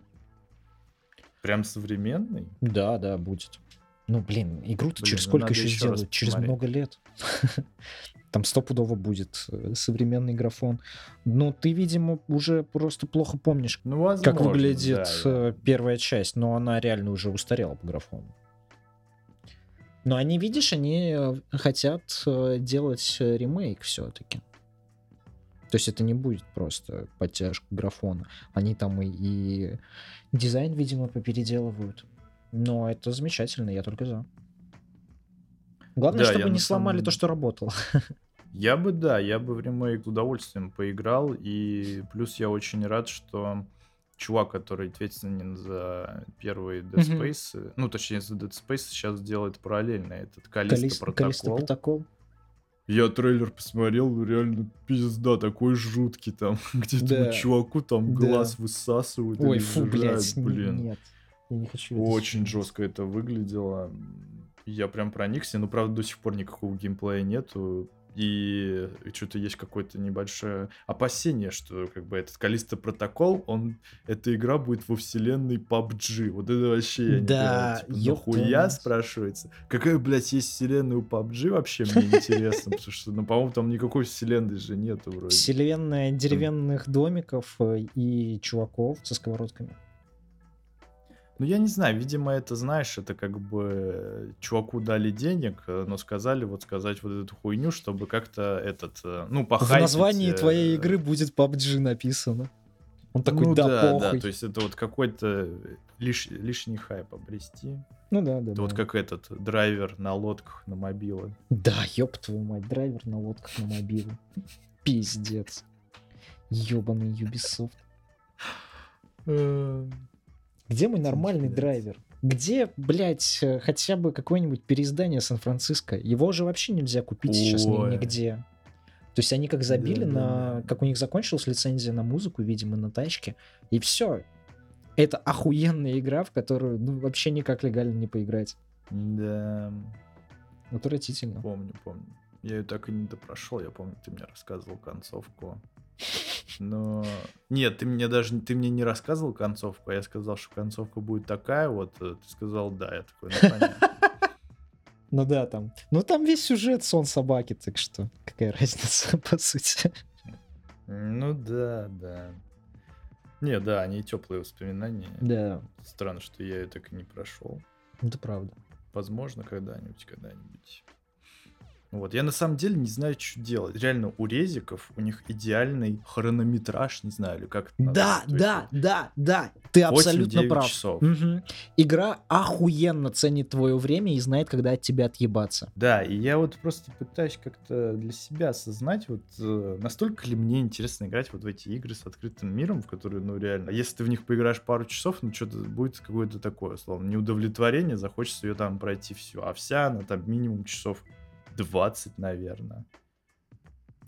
Прям современный. Да, да, будет. Ну, блин, игру-то через ну сколько еще еще сделают? Через посмотреть. много лет. Там стопудово будет э, современный графон. Ну, ты, видимо, уже просто плохо помнишь, Ну, возможно, как выглядит да, э, первая часть, но она реально уже устарела по графону. Но они, видишь, они э, хотят делать ремейк все-таки. То есть это не будет просто подтяжка графона. Они там и, и дизайн, видимо, попеределывают. Но это замечательно, я только за. Главное, Да, чтобы не сломали самом- то, что работало. Я бы, да, я бы в ремейк с удовольствием поиграл, и плюс я очень рад, что чувак, который ответственен за первый Dead. Space, ну, точнее, за Dead Space сейчас делает параллельно этот Калиста Калис- протокол. Протокол. Я трейлер посмотрел, реально пизда, такой жуткий там, где Да. этому чуваку там Да. глаз высасывают Ой, фу, блядь, блин. нет. Я не хочу это Очень смотреть. жестко это выглядело. Я прям проникся. Ну, правда, до сих пор никакого геймплея нету. И что-то есть какое-то небольшое опасение, что как бы этот Калиста протокол, он, эта игра будет во вселенной PUBG. Вот это вообще я не Да, понимаю. Типа, нахуя, спрашивается? Какая, блядь, есть вселенная у PUBG вообще, мне интересно. Потому что, ну, по-моему, там никакой вселенной же нету вроде. Вселенная деревянных домиков э, и чуваков со сковородками. Ну, я не знаю, видимо, это, знаешь, это как бы э, чуваку дали денег, э, но сказали вот сказать вот эту хуйню, чтобы как-то этот, э, ну, В похайпить. названии э, твоей игры будет PUBG написано. Он такой, ну, да, да, похуй. да, то есть это вот какой-то лиш- лишний хайп обрести. Ну да, да, Это да. вот как этот драйвер на лодках, на мобилы. Да, ёб твою мать, драйвер на лодках на мобилу. Пиздец. Ёбаный Ubisoft. Где мой нормальный Пиздец. драйвер? Где, блядь, э, хотя бы какое-нибудь переиздание Сан-Франциско? Его же вообще нельзя купить сейчас Ой. нигде. То есть они как забили на... Да-да-да. Как у них закончилась лицензия на музыку, видимо, на тачке, и все. Это охуенная игра, в которую ну, вообще никак легально не поиграть. Да, Отвратительно. помню, помню. Я ее так и не допрошел, я помню, ты мне рассказывал концовку. Но нет, ты мне даже ты мне не рассказывал концовку, а я сказал, что концовка будет такая, вот э, ты сказал да, я такой, ну понятно. Ну да, там. Ну там весь сюжет сон собаки, так что какая разница, по сути. Ну да, да. Не, да, они теплые воспоминания. Да, Странно, что я ее так и не прошел. это правда. Возможно, когда-нибудь, когда-нибудь. Вот, я на самом деле не знаю, что делать. Реально, у резиков, у них идеальный хронометраж, не знаю, или как это Да, назвать. То есть да, да, да, ты абсолютно 8-9 прав. часов. Мгм. Игра охуенно ценит твое время и знает, когда от тебя отъебаться. Да, и я вот просто пытаюсь как-то для себя осознать, вот э, настолько ли мне интересно играть вот в эти игры с открытым миром, в которые, ну реально, если ты в них поиграешь пару часов, ну что-то будет какое-то такое, словно неудовлетворение, захочется ее там пройти всю, а вся она там минимум часов 20, наверное.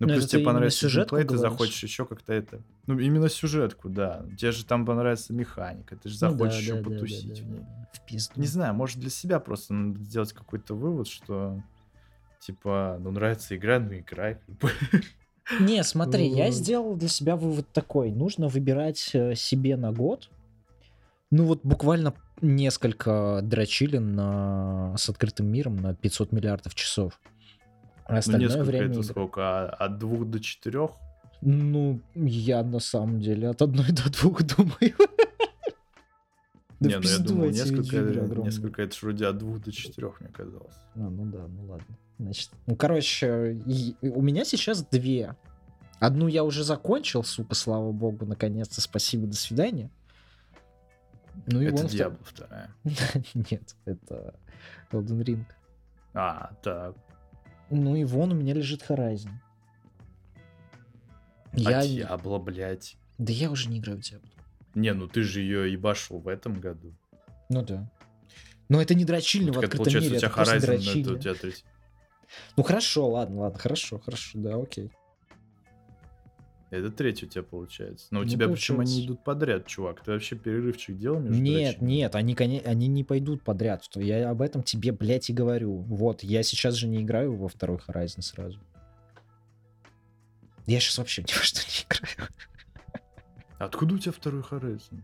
Ну, Ну, плюс тебе понравится геймплей, ты захочешь еще как-то это... Ну, именно сюжетку, да. Тебе же там понравится механика, ты же Ну да, захочешь еще да, да, потусить да, в да, ней. да. В пизду. Не знаю, может для себя просто надо сделать какой-то вывод, что типа, ну нравится игра, ну играй. Не, смотри, я сделал для себя вывод такой. Нужно выбирать э, себе на год. Ну вот буквально несколько дрочилин на... с открытым миром на 500 миллиардов часов. А Ну остальное несколько время... это сколько? А- От двух до четырех? Ну, я на самом деле от одной до двух думаю. Да Не, ну я думал, несколько, несколько это вроде от двух до четырех, мне казалось. А, ну да, ну ладно. Значит, ну, короче, у меня сейчас две. Одну я уже закончил, сука, слава богу, наконец-то, спасибо, до свидания. Ну и это вон втор- Диабло вторая. Нет, это Elden Ring. А, так. Ну и вон у меня лежит Horizon. А Я... Диабло, блядь. Да я уже не играю в Diablo. Не, ну ты же ее ебашил в этом году. Ну да. Но это не дрочильня в Так это открытом мире, у тебя это просто ну, дрочильня. Ну хорошо, ладно, ладно, хорошо, хорошо, да, окей. Это третий у тебя получается. Но у Ну, тебя причем они идут подряд, чувак. Ты вообще перерывчик делал между Нет, нет, они, они не пойдут подряд. Что Я об этом тебе, блядь, и говорю. Вот, я сейчас же не играю во второй Horizon сразу. Я сейчас вообще ни во что не играю. Откуда у тебя второй Horizon?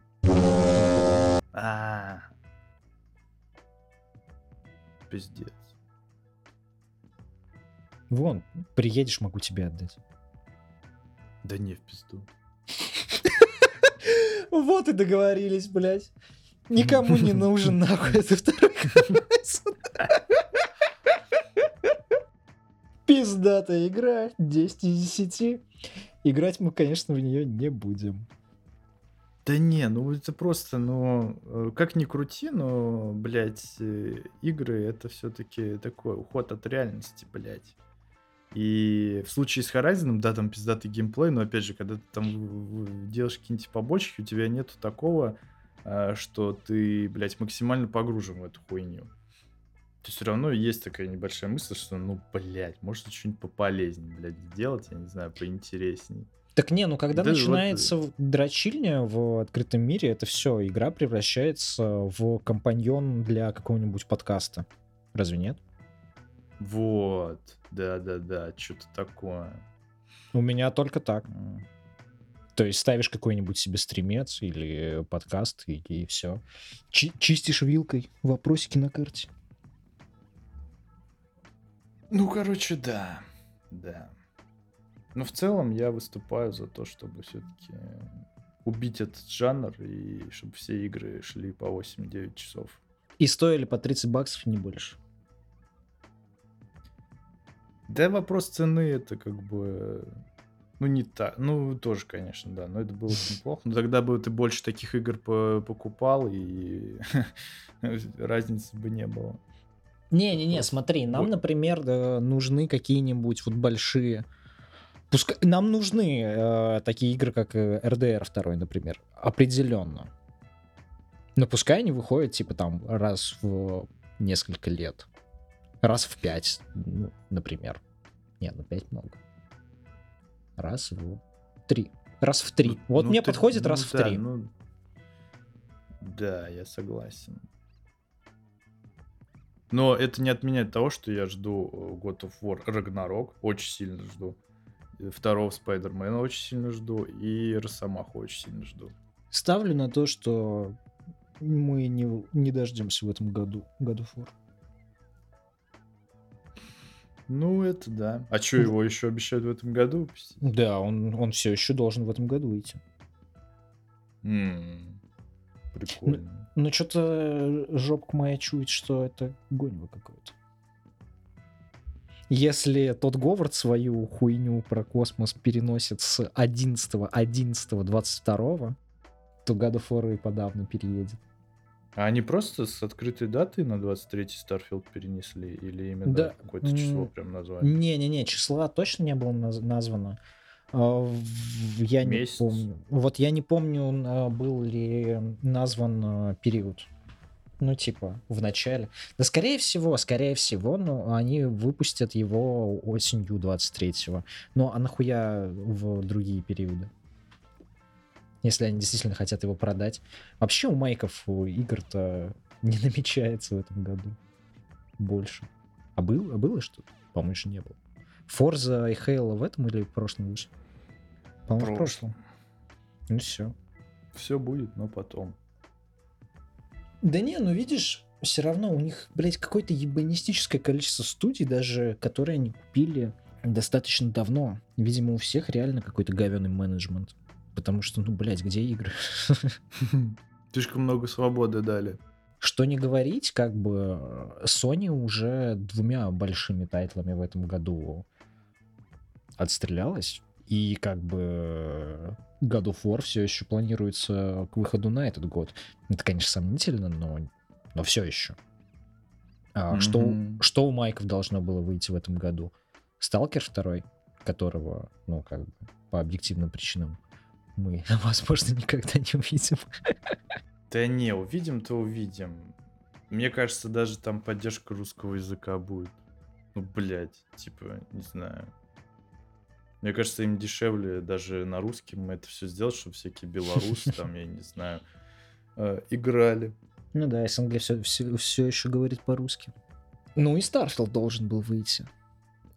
А, пиздец. Вон, приедешь, могу тебе отдать. Да не в пизду. Вот и договорились, блядь. Никому не нужен, нахуй, это второй. Пиздатая игра, 10 из 10. Играть мы, конечно, в нее не будем. Да не, ну это просто, ну, э, как ни крути, но, блядь, э, игры это все-таки такой уход от реальности, блядь. И в случае с Horizon, да, там пиздатый геймплей, но опять же, когда ты там делаешь какие-нибудь побочки, у тебя нету такого, а, что ты, блядь, максимально погружен в эту хуйню. То есть все равно есть такая небольшая мысль, что, ну, блядь, может что-нибудь пополезнее, блядь, сделать, я не знаю, поинтересней. Так не, ну когда Да, вот, начинается в- дрочильня в открытом мире, это все, игра превращается в компаньон для какого-нибудь подкаста. Разве нет? Вот, да-да-да, что-то такое. У меня только так. То есть ставишь какой-нибудь себе стримец или подкаст, и, все. чистишь вилкой вопросики на карте. Ну, короче, да, да. Но в целом я выступаю за то, чтобы все-таки убить этот жанр и чтобы все игры шли по 8-9 часов. И стоили по 30 баксов, не больше. Да, вопрос цены это как бы... Ну, не так. Ну, тоже, конечно, да. Но это было бы неплохо. Но тогда бы ты больше таких игр по- покупал, и разницы бы не было. Не-не-не, смотри, нам, например, э, нужны какие-нибудь вот большие... Пускай... Нам нужны э, такие игры, как э, RDR 2, например. Определенно. Но пускай они выходят, типа, там, раз в несколько лет. Раз в пять, ну, например. Нет, ну пять много. Раз в три. Раз в три. Ну, вот ну, мне ты- подходит ну раз в да, три. ну, Да, я согласен. Но это не отменяет того, что я жду э, God of War Ragnarok, очень сильно жду. Второго Спайдермена очень сильно жду. И Росомаху очень сильно жду. Ставлю на то, что мы не, не дождемся в этом году God of War. Ну, это да. А что, его еще обещают в этом году выпустить? Да, он, он все еще должен в этом году выйти. М, Прикольно. Ну, что-то жопка моя чует, что это гонево какое-то. Если тот Говард свою хуйню про космос переносит с 11 11 22 то God of War и подавно переедет. А они просто с открытой датой на 23 Starfield перенесли? Или именно Да, какое-то число прям назвали? Не-не-не, числа точно не было наз- названо. А, Я не Месяц? помню. Вот я не помню, а, был ли назван а, период. Ну, типа, в начале. Да, скорее всего, скорее всего, но они выпустят его осенью 23-го. Ну, а нахуя в другие периоды? Если они действительно хотят его продать. Вообще у майков у игр-то не намечается в этом году. Больше. А, был, а было что-то? По-моему, еще не было. Форза и Хейла в этом или в прошлом вышли? По-моему, в прошлом. Ну все. Все будет, но потом. Да не, ну видишь, все равно у них, блядь, какое-то ебанистическое количество студий, даже которые они купили достаточно давно. Видимо, у всех реально какой-то говёный менеджмент. Потому что, ну, блядь, где игры? Слишком много свободы дали. Что не говорить, как бы э, Sony уже двумя большими тайтлами в этом году отстрелялась. И как бы God of War все еще планируется к выходу на этот год. Это, конечно, сомнительно, но, но все еще. А что, Мгм. что у Майков должно было выйти в этом году? Сталкер второй, которого, ну, как бы, по объективным причинам мы, возможно, никогда не увидим. Да не, увидим-то увидим. Мне кажется, даже там поддержка русского языка будет. Ну, блядь, типа, не знаю. Мне кажется, им дешевле даже на русском это все сделать, чтобы всякие белорусы там, я не знаю, э, играли. Ну да, СНГ все, все, еще говорит по-русски. Ну и Starfield должен был выйти.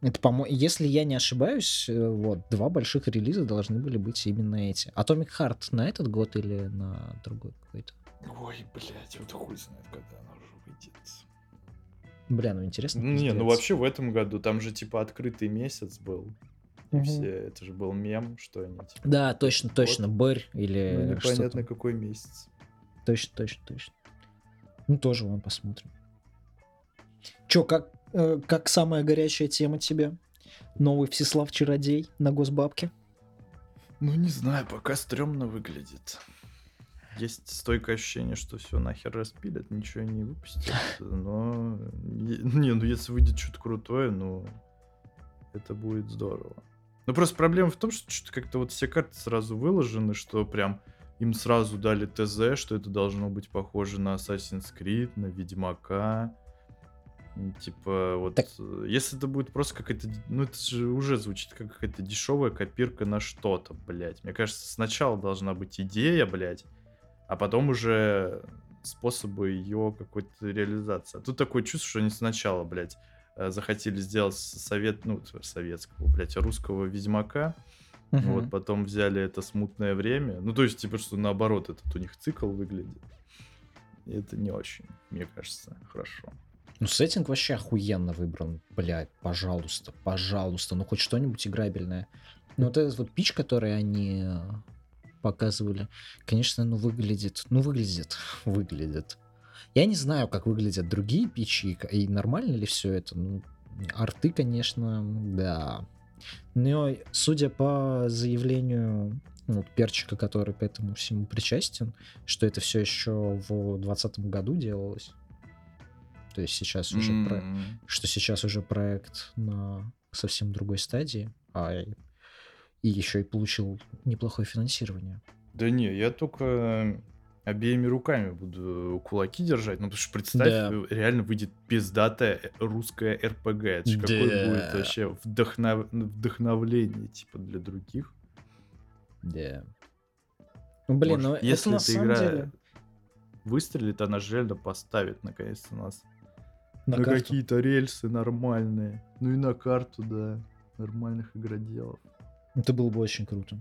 Это, по если я не ошибаюсь, э, вот, два больших релиза должны были быть именно эти. Atomic Heart на этот год или на другой какой-то? Ой, блядь, вот хуй знает, когда она уже выйдет. Бля, ну интересно. Ну, Не, ну пиздец. вообще в этом году там же типа открытый месяц был. И Мгм. все, это же был мем, что они типа. Да, точно, точно, Бэрь или Ну, непонятно какой месяц. Точно, точно, точно. Ну, тоже вон посмотрим. Чё, как, э, как самая горячая тема тебе? Новый Всеслав Чародей на госбабке? Ну, не знаю, пока стрёмно выглядит. Есть стойкое ощущение, что все нахер распилят, ничего не выпустят. Но не, ну если выйдет что-то крутое, ну это будет здорово. Ну просто проблема в том, что что-то как-то вот все карты сразу выложены, что прям им сразу дали ТЗ, что это должно быть похоже на Assassin's Creed, на Ведьмака. Типа, вот, Так- э, если это будет просто какая-то, ну это же уже звучит как какая-то дешевая копирка на что-то, блядь. Мне кажется, сначала должна быть идея, блядь, а потом уже способы ее какой-то реализации. А тут такое чувство, что они сначала, блядь, э, захотели сделать совет, ну, советского, блядь, русского Ведьмака, Мгм. вот потом взяли это смутное время. Ну, то есть, типа, что наоборот, этот у них цикл выглядит. И это не очень, мне кажется, хорошо. Ну, сеттинг вообще охуенно выбран. Блядь, пожалуйста, пожалуйста. Ну, хоть что-нибудь играбельное. Ну, вот этот вот пич, который они э, показывали, конечно, ну, выглядит... Ну, выглядит, выглядит. Я не знаю, как выглядят другие пичи, и нормально ли все это. Ну, арты, конечно, да. Но, судя по заявлению ну, вот перчика, который к этому всему причастен, что это все еще в 2020 году делалось. То есть сейчас уже про- что сейчас уже проект на совсем другой стадии, а и, еще и получил неплохое финансирование. Да не, я только обеими руками буду кулаки держать. Ну, потому что представь, Да. реально выйдет пиздатая русская РПГ. Это ж какое Да. будет вообще вдохнов- вдохновление, типа, для других. Да. Ну, блин, Может, ну это если на эта самом игра деле выстрелит, она же реально поставит наконец-то нас на на, какие-то рельсы нормальные. Ну и на карту, да, нормальных игроделов. Это было бы очень круто.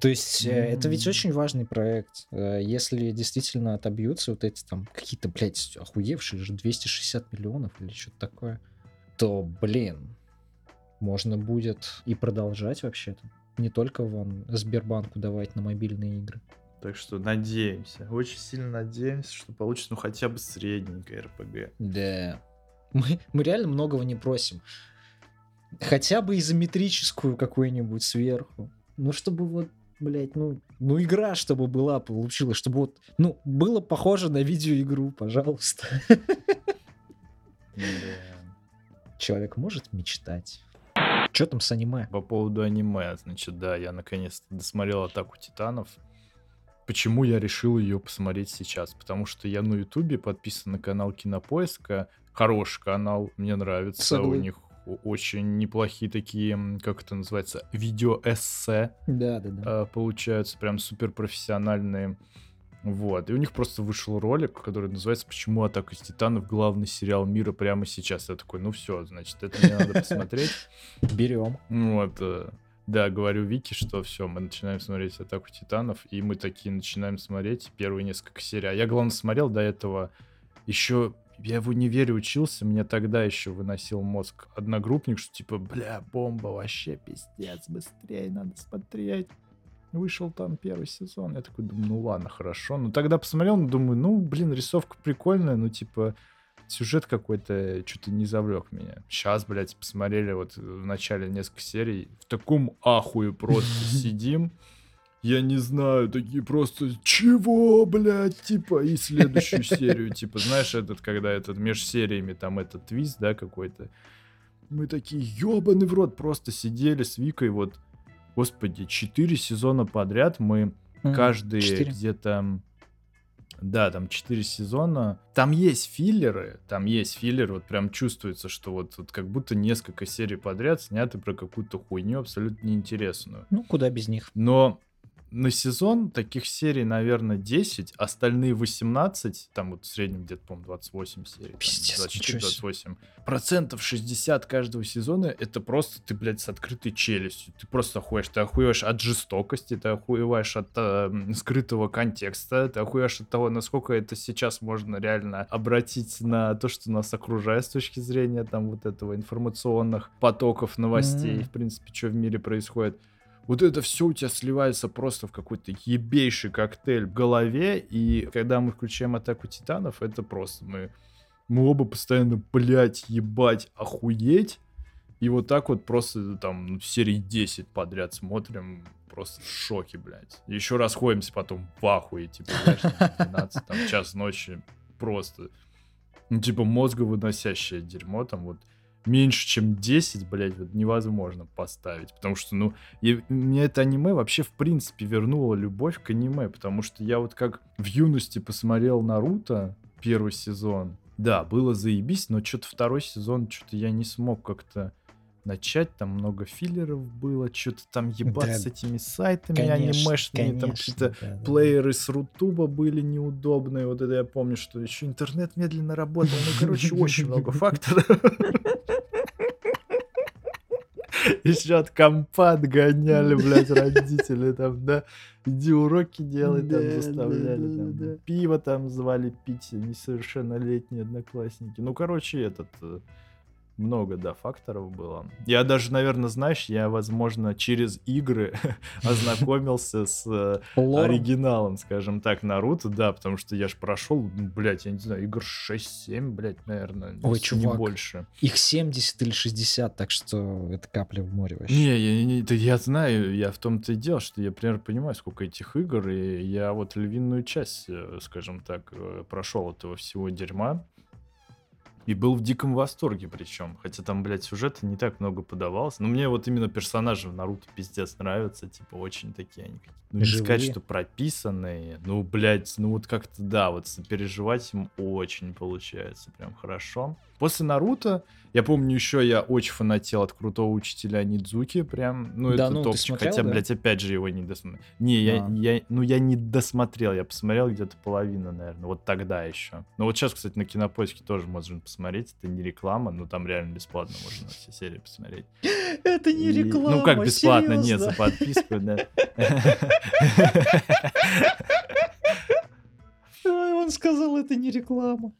То есть э, это ведь очень важный проект. Э, Если действительно отобьются вот эти там какие-то, блядь, охуевшие же 260 миллионов или что-то такое, то, блин, можно будет и продолжать вообще-то. Не только вон Сбербанку давать на мобильные игры. Так что надеемся, очень сильно надеемся, что получится ну хотя бы средненькая РПГ. Да. Мы, мы реально многого не просим. Хотя бы изометрическую какую-нибудь сверху. Ну, чтобы вот, блядь, ну, ну, игра, чтобы была, получилась, чтобы вот, ну, было похоже на видеоигру, пожалуйста. Человек может мечтать. Что там с аниме? По поводу аниме, значит, да, я наконец-то досмотрел Атаку Титанов. Почему я решил ее посмотреть сейчас? Потому что я на Ютубе подписан на канал Кинопоиска. Хороший канал, мне нравится. У Согласен. них о- очень неплохие такие, как это называется, видеоэссе Да, да, да. э, получаются, прям супер профессиональные. Вот. И у них просто вышел ролик, который называется «Почему Атака из Титанов главный сериал мира прямо сейчас». Я такой, ну все, значит, это мне надо посмотреть. Берем. Вот, э, да, говорю Вики, что все, мы начинаем смотреть Атаку Титанов, и мы такие начинаем смотреть первые несколько серий. А я, главное, смотрел до этого еще... Я в универе учился, мне тогда еще выносил мозг одногруппник, что типа, бля, бомба, вообще пиздец, быстрее надо смотреть. Вышел там первый сезон, я такой думаю, ну ладно, хорошо. Ну тогда посмотрел, думаю, ну, блин, рисовка прикольная, ну типа, сюжет какой-то что-то не завлек меня. Сейчас, блядь, посмотрели вот в начале несколько серий, в таком ахуе просто сидим. Я не знаю, такие просто, чего, блядь, типа, и следующую серию, типа, знаешь, этот, когда этот меж сериями там этот твист, да, какой-то. Мы такие, ебаный в рот, просто сидели с Викой, вот, господи, четыре сезона подряд мы Мгм. каждые где-то... Да, там 4 сезона. Там есть филлеры, там есть филлеры, вот прям чувствуется, что вот, вот как будто несколько серий подряд сняты про какую-то хуйню абсолютно неинтересную. Ну, куда без них. Но на сезон таких серий, наверное, 10, остальные 18, там вот в среднем где-то, по-моему, 28 серий, Пиздец, ничего себе. 24-28. Процентов 60 каждого сезона, это просто ты, блядь, с открытой челюстью. Ты просто охуешь. Ты охуешь от жестокости, ты охуеваешь от э, скрытого контекста, ты охуешь от того, насколько это сейчас можно реально обратить на то, что нас окружает с точки зрения там вот этого информационных потоков новостей, М. в принципе, что в мире происходит. Вот это все у тебя сливается просто в какой-то ебейший коктейль в голове, и когда мы включаем Атаку Титанов, это просто мы, мы оба постоянно, блять, ебать, охуеть, и вот так вот просто там ну, серии 10 подряд смотрим, просто в шоке, блядь. Еще расходимся потом в ахуе, типа, знаешь, там, 12, там, час ночи, просто, ну, типа, мозговыносящее дерьмо, там вот меньше, чем 10, блядь, вот невозможно поставить, потому что, ну, и меня это аниме вообще, в принципе, вернуло любовь к аниме, потому что я вот как в юности посмотрел Наруто, первый сезон, да, было заебись, но что-то второй сезон, что-то я не смог как-то начать, там много филлеров было, что-то там ебаться Да, с этими сайтами Конечно, анимешными, там конечно, какие-то да, да. плееры с Рутуба были неудобные, вот это я помню, что еще интернет медленно работал, ну, короче, очень много факторов. Еще от компа отгоняли, блядь, родители там, да. Иди уроки делай, Да, там да, заставляли. да, там, да. Пиво там звали пить несовершеннолетние одноклассники. Ну, короче, этот... Много, да, факторов было. Я даже, наверное, знаешь, я, возможно, через игры ознакомился с э, оригиналом, скажем так, Наруто, да, потому что я ж прошел, ну, блядь, я не знаю, игр 6-7, блядь, наверное, Ой, если не чувак. больше. Их 70 или 60, так что это капля в море вообще. Не, я, не- это я знаю, я в том-то и дело, что я примерно понимаю, сколько этих игр, и я вот львиную часть, э, скажем так, э, прошел этого всего дерьма. И был в диком восторге причем. Хотя там, блядь, сюжета не так много подавалось. Но мне вот именно персонажи в Наруто пиздец нравятся. Типа, очень такие они. Ну, не сказать, Живые. что прописанные. Ну, блядь, ну вот как-то, да, вот сопереживать им очень получается. Прям хорошо. После Наруто, я помню еще, я очень фанател от крутого учителя Нидзуки. Прям, ну, Да это ну, топчик. смотрел, Хотя, да? блядь, опять же его не досмотрел. Не, я, А. я, ну, я не досмотрел. Я посмотрел где-то половину, наверное. Вот тогда еще. Ну, вот сейчас, кстати, на Кинопоиске тоже можно посмотреть. Это не реклама, но там реально бесплатно можно все серии посмотреть. Это не И- реклама, Ну, как бесплатно, нет, за подписку, да. Он сказал, это не реклама.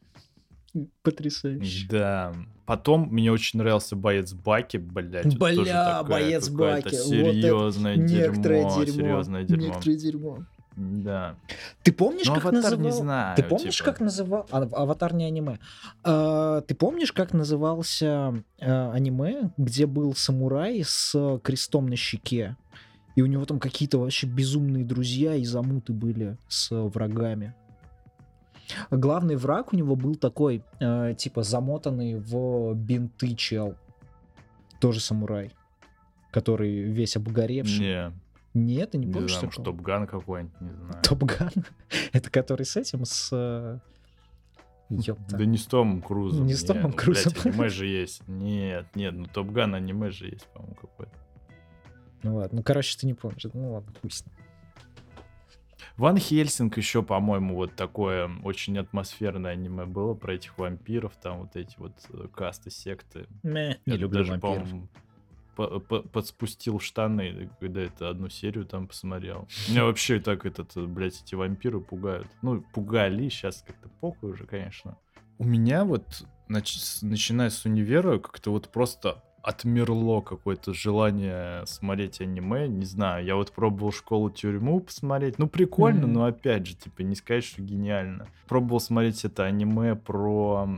Потрясающе. Да. Потом мне очень нравился боец Баки, блядь. вот тоже Бля, такая боец Баки, вот Серьезное Некоторое дерьмо, дерьмо. серьезное дерьмо. Некоторое дерьмо. Да. Ты помнишь, Ну, как Аватар не называл... знаю. Ты помнишь, типа. как называл... А, Аватар не аниме. А, ты помнишь, как назывался а, аниме, где был самурай с крестом на щеке? И у него там какие-то вообще безумные друзья и замуты были с врагами. Главный враг у него был такой, э, типа, замотанный в бинты чел. Тоже самурай. Который весь обгоревший. Не, Нет, ты не не помнишь знаю, может, Топган какой-нибудь, не знаю. Топган? Это который с этим, с... э, ёпта. Да не с Томом Крузом. Не с Томом ну, Крузом. Блядь, аниме же есть. Нет, нет, ну Топган аниме же есть, по-моему, какой-то. Ну ладно, ну короче, ты не помнишь. Ну ладно, пусть. Ван Хельсинг еще, по-моему, вот такое очень атмосферное аниме было про этих вампиров, там вот эти вот э, касты, секты. Мeh, не люблю даже, вампиров. по-моему, по- по- подспустил штаны, когда это одну серию там посмотрел. Меня вообще так этот, э, блядь, эти вампиры пугают. Ну, пугали, сейчас как-то похуй уже, конечно. У меня вот, нач- начиная с универа, как-то вот просто отмерло какое-то желание смотреть аниме. Не знаю, я вот пробовал школу-тюрьму посмотреть. Ну, прикольно, Мгм. но опять же, типа, не сказать, что гениально. Пробовал смотреть это аниме про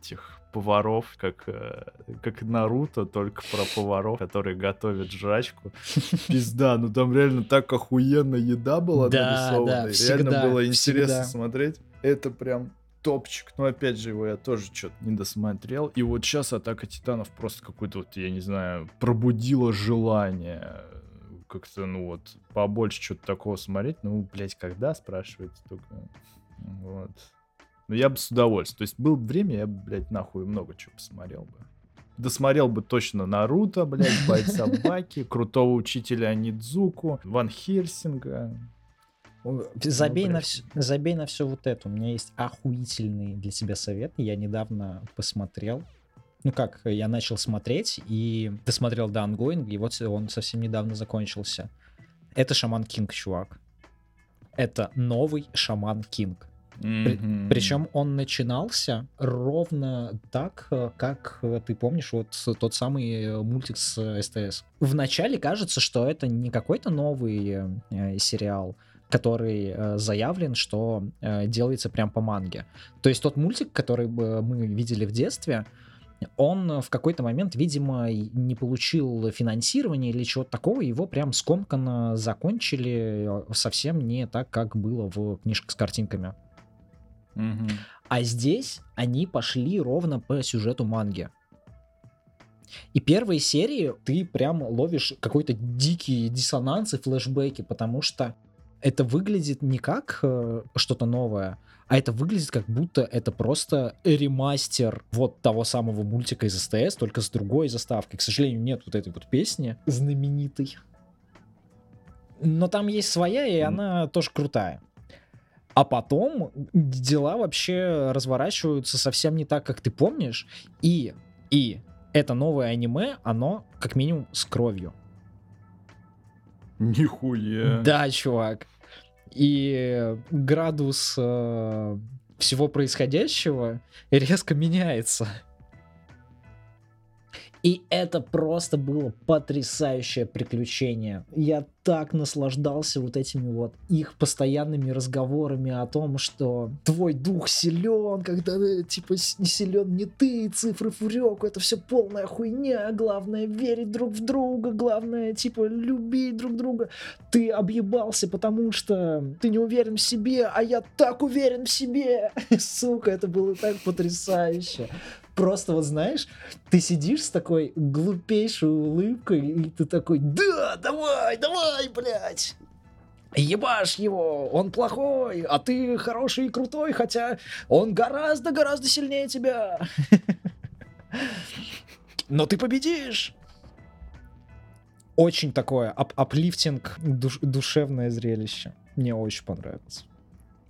этих поваров, как, э, как Наруто, только про поваров, которые готовят жрачку. Пизда, ну там реально так охуенно еда была Да, нарисована. да, реально было интересно всегда. смотреть. Это прям топчик. Но опять же, его я тоже что-то не досмотрел. И вот сейчас Атака Титанов просто какой-то вот, я не знаю, пробудила желание как-то, ну вот, побольше что-то такого смотреть. Ну, блядь, когда, спрашиваете только. Вот. Ну, я бы с удовольствием. То есть, было бы время, я бы, блядь, нахуй много чего посмотрел бы. досмотрел бы точно Наруто, блядь, Байт собаки, крутого учителя Нидзуку, Ван Хельсинга. Забей, Ну, на блядь. все, забей на все вот это. У меня есть охуительный для тебя совет. Я недавно посмотрел. Ну как, я начал смотреть и досмотрел до Ongoing, и вот он совсем недавно закончился. Это Шаман Кинг, чувак. Это новый Шаман Кинг. Мгм. Причем он начинался ровно так, как ты помнишь, вот тот самый э, мультик с э, СТС. Вначале кажется, что это не какой-то новый э, сериал, который э, заявлен, что э, делается прям по манге. То есть тот мультик, который мы видели в детстве, он в какой-то момент, видимо, не получил финансирования или чего-то такого, его прям скомканно закончили э, совсем не так, как было в книжках с картинками. Мгм. А здесь они пошли ровно по сюжету манги. И первые серии ты прям ловишь какой-то дикий диссонанс и флешбеки, потому что это выглядит не как э, что-то новое, а это выглядит как будто это просто ремастер вот того самого мультика из СТС, только с другой заставкой. К сожалению, нет вот этой вот песни знаменитой. Но там есть своя, и М. она тоже крутая. А потом дела вообще разворачиваются совсем не так, как ты помнишь. И, и это новое аниме, оно как минимум с кровью. Нихуя. Да, чувак. И градус э, всего происходящего резко меняется. И это просто было потрясающее приключение. Я так наслаждался вот этими вот их постоянными разговорами о том, что твой дух силен, когда э, типа не силен не ты, цифры фурёку, это все полная хуйня, главное верить друг в друга, главное типа любить друг друга. Ты объебался, потому что ты не уверен в себе, а я так уверен в себе. Сука, это было так потрясающе. Просто вот знаешь, ты сидишь с такой глупейшей улыбкой, и ты такой, да, давай, давай, блядь. Ебашь его, он плохой, а ты хороший и крутой, хотя он гораздо-гораздо сильнее тебя. Но ты победишь. Очень такое ап аплифтинг, душ- душевное зрелище. Мне очень понравилось.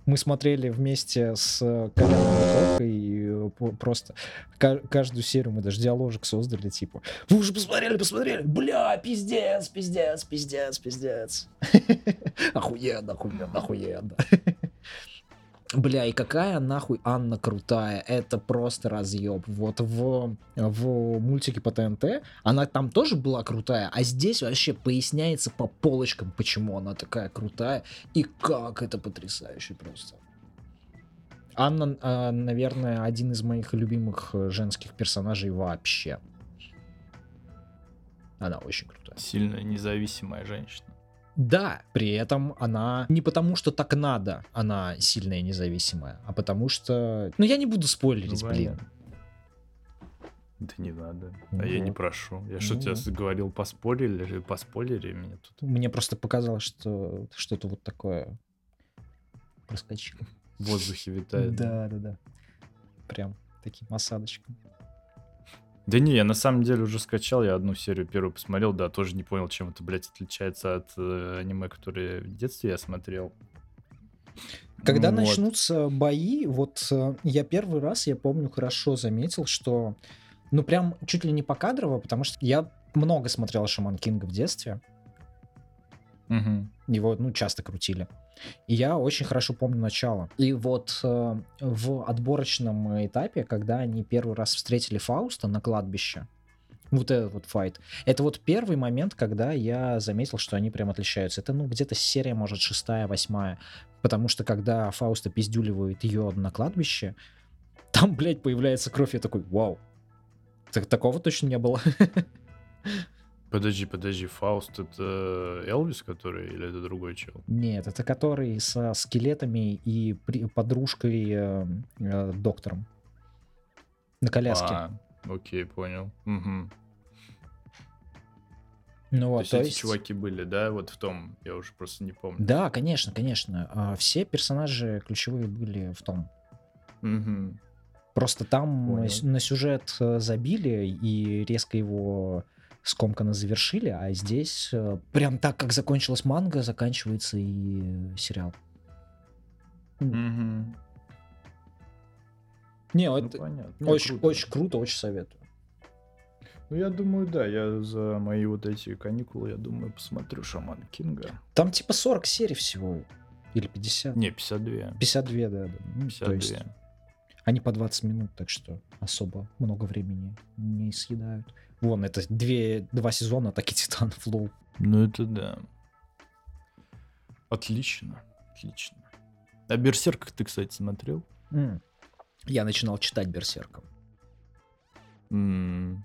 Мы смотрели вместе с э, Коляном и э, просто ка- каждую серию мы даже диаложек создали, типа, вы уже посмотрели, посмотрели? Бля, пиздец, пиздец, пиздец, пиздец. Охуенно, охуенно, охуенно. Бля, и какая нахуй Анна крутая. Это просто разъеб. Вот в, в мультике по ТНТ она там тоже была крутая, а здесь вообще поясняется по полочкам, почему она такая крутая и как это потрясающе просто. Анна, а, наверное, один из моих любимых э, женских персонажей вообще. Она очень крутая. Сильная независимая женщина. Да, при этом она не потому, что так надо, она сильная и независимая, а потому что... Ну, я не буду спойлерить, Ну, блин. Да не надо. Ну а я не прошу. Я что Ну тебе говорил по спойлере, по спойлере меня тут Мне просто показалось, что что-то вот такое проскочило. в воздухе витает. Да, да, да. Прям таким осадочком. Да не, я на самом деле уже скачал, я одну серию первую посмотрел, да, тоже не понял, чем это, блядь, отличается от э, аниме, которые в детстве я смотрел. Когда Вот. начнутся бои, вот э, я первый раз, я помню, хорошо заметил, что ну прям чуть ли не покадрово, потому что я много смотрел Шаман Кинга в детстве. Мгм. Его, ну, часто крутили. И я очень хорошо помню начало. И вот э, в отборочном этапе, когда они первый раз встретили Фауста на кладбище, вот этот вот файт, это вот первый момент, когда я заметил, что они прям отличаются. Это, ну, где-то серия, может, шестая, восьмая. Потому что когда Фауста пиздюливает ее на кладбище, там, блядь, появляется кровь, я такой, вау. Так, такого точно не было. Подожди, подожди, Фауст это Элвис, который, или это другой чел? Нет, это который со скелетами и при- подружкой э, э, доктором. На коляске. А, окей, понял. Мгм. ну То вот, есть то эти есть... чуваки были, да, вот в том, я уже просто не помню. Да, конечно, конечно. А, Все персонажи ключевые были в том. Мгм. Просто там Понял. на сюжет э, забили и резко его скомканно завершили, а здесь э, прям так, как закончилась манга, заканчивается и сериал. Мгм. Не, Ну, это понятно. Очень, круто. очень круто, очень советую. Ну, я думаю, да, я за мои вот эти каникулы, я думаю, посмотрю Шаман Кинга. Там типа 40 серий всего. Или 50. Не, 52. 52, да. да. Ну, 52. То есть они по 20 минут, так что особо много времени не съедают. Вон, это две, два сезона Атаки Титанов, лол. Ну, это да. Отлично, отлично. А Берсерк ты, кстати, смотрел? М. Я начинал читать Берсерка. М,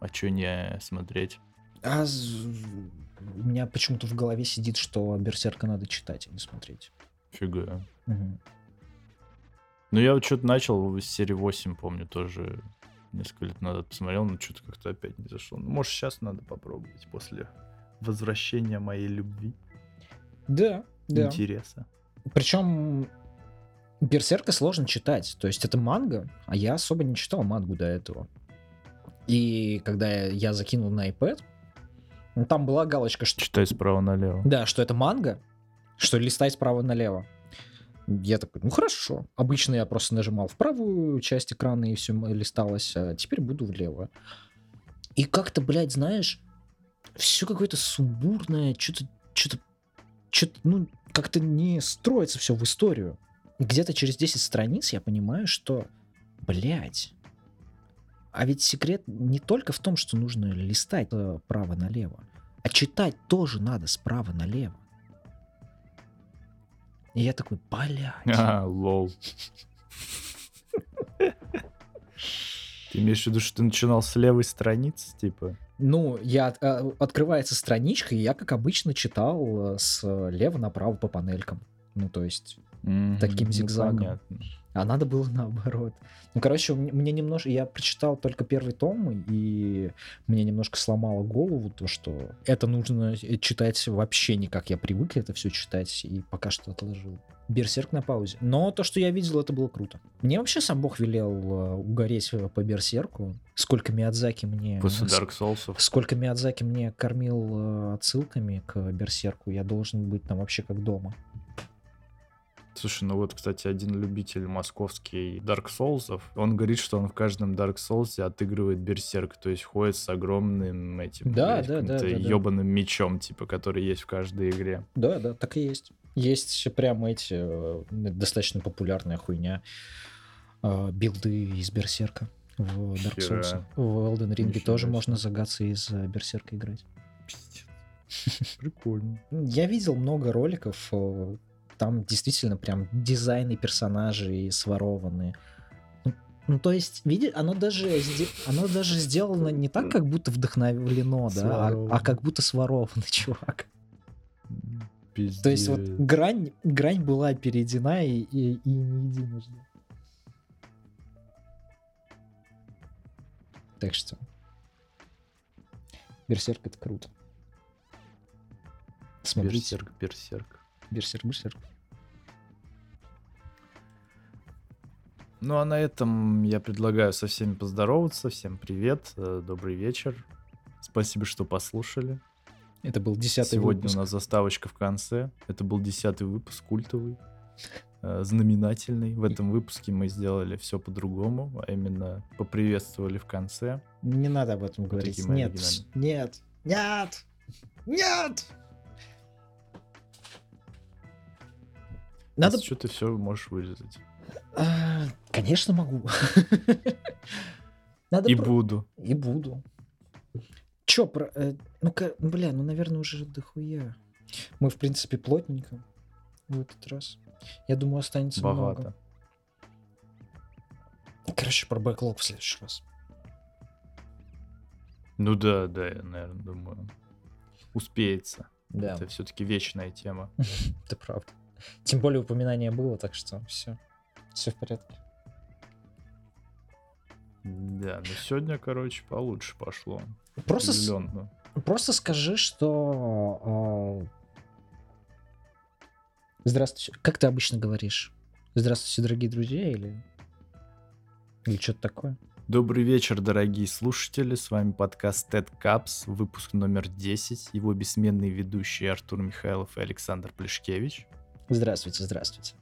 А чё не смотреть? А у меня почему-то в голове сидит, что Берсерка надо читать, а не смотреть. Фига. Мгм. Ну, я вот что-то начал с серии 8, помню, тоже несколько лет назад посмотрел, но что-то как-то опять не зашло. Ну, может, сейчас надо попробовать после возвращения моей любви, Да, да. интереса. Причем Берсерка сложно читать. То есть это манга, а я особо не читал мангу до этого. И когда я, я закинул на iPad, ну, там была галочка, что Читай справа налево. Да, что это манга, что листай справа налево. Я такой, ну хорошо. Обычно я просто нажимал в правую часть экрана и все листалось, а теперь буду влево. И как-то, блядь, знаешь, все какое-то сумбурное, что-то, что-то, что-то, ну, как-то не строится все в историю. Где-то через 10 страниц я понимаю, что, блядь, а ведь секрет не только в том, что нужно листать э, право налево, а читать тоже надо справа налево. И я такой, блядь. А, лол. Ты имеешь в виду, что ты начинал с левой страницы, типа? Ну, я э, открывается страничка, и я, как обычно, читал э, слева направо по панелькам. Ну, то есть, Таким ну, зигзагом. понятно. А надо было наоборот. Ну, короче, мне, немножко... Я прочитал только первый том, и мне немножко сломало голову то, что это нужно э, читать вообще не как я привык это все читать, и пока что отложил. Берсерк на паузе. Но то, что я видел, это было круто. Мне вообще сам Бог велел э, угореть э, по Берсерку. Сколько Миядзаки мне... После Dark Souls. Сколько Миядзаки мне кормил отсылками к Берсерку, я должен быть там вообще как дома. Слушай, ну вот, кстати, один любитель московский Dark Souls, он говорит, что он в каждом Dark Souls отыгрывает берсерк, то есть ходит с огромным этим Да, блядь, да, да, да, да. ебаным мечом, типа, который есть в каждой игре. Да, да, так и есть. Есть прямо эти э, достаточно популярная хуйня э, билды из Берсерка в Dark Хера. Souls. В Elden Ring Нифига тоже себе. можно за гатсы из э, Берсерка играть. Прикольно. Я видел много роликов, там действительно прям дизайны персонажей сворованы. Ну, Ну, то есть, видишь, оно даже, оно даже сделано не так, как будто вдохновлено, да, а, а как будто своровано, чувак. Пиздец. То есть вот грань, грань была перейдена и, и, и не единожды. Так что... Берсерк это круто. Смотрите. Берсерк, берсерк. Берсерк, берсерк. Ну а на этом я предлагаю со всеми поздороваться. Всем привет, э, добрый вечер. Спасибо, что послушали. Это был десятый Сегодня выпуск. у нас заставочка в конце. Это был десятый выпуск, культовый, э, знаменательный. В этом выпуске мы сделали все по-другому, а именно поприветствовали в конце. Не надо об этом говорить. такие мои Нет, нет, нет, нет! Надо... Что ты все можешь вырезать. Конечно, могу. Надо И про- буду. И буду. Чё, про... э, ну-ка, бля, ну, наверное, уже дохуя. Мы, в принципе, плотненько в этот раз. Я думаю, останется Богато. много. Короче, про бэклог в следующий раз. Ну да, да, я, наверное, думаю. Успеется. Да, Это все-таки вечная тема. это правда. Тем более упоминание было, так что все. Все в порядке. Да, но сегодня, короче, получше пошло. Просто, с- просто скажи, что... э, Здравствуйте. Как ты обычно говоришь? Здравствуйте, дорогие друзья, или... Или что-то такое. Добрый вечер, дорогие слушатели. С вами подкаст TED Caps, выпуск номер 10. Его бессменные ведущие Артур Михайлов и Александр Плешкевич. Здравствуйте, здравствуйте.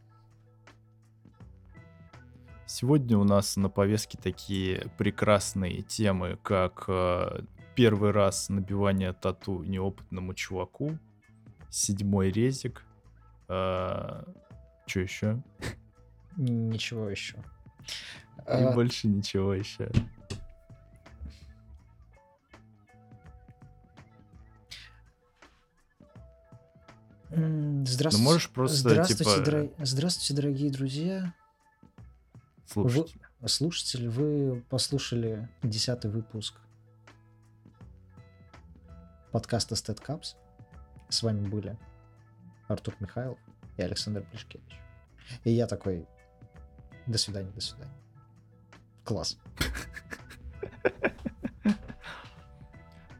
Сегодня у нас на повестке такие прекрасные темы, как э, первый раз набивание тату неопытному чуваку, седьмой резик, э, что еще? Ничего еще. И А, больше ничего еще. м, Ну Здравствуйте. можешь просто Здравствуйте, типа дорог- Здравствуйте, дорогие друзья. Слушать. Вы, слушатели, вы послушали десятый выпуск подкаста Stat Caps. С вами были Артур Михайлов и Александр Плешкевич. И я такой, до свидания, до свидания. Класс.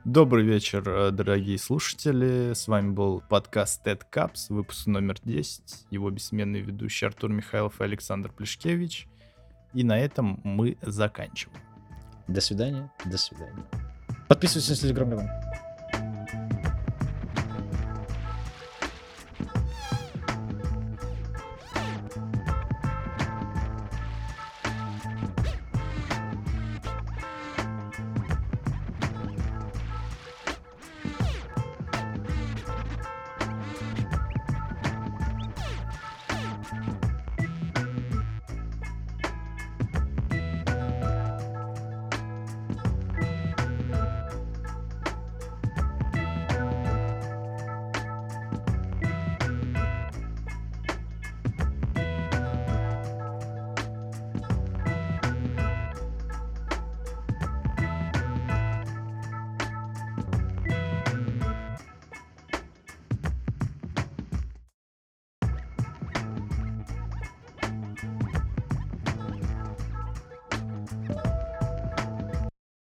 Добрый вечер, э, дорогие слушатели. С вами был подкаст TED Caps, выпуск номер 10. Его бессменный ведущий Артур Михайлов и Александр Плешкевич. И на этом мы заканчиваем. До свидания, до свидания. Подписывайтесь на телеграм-канал.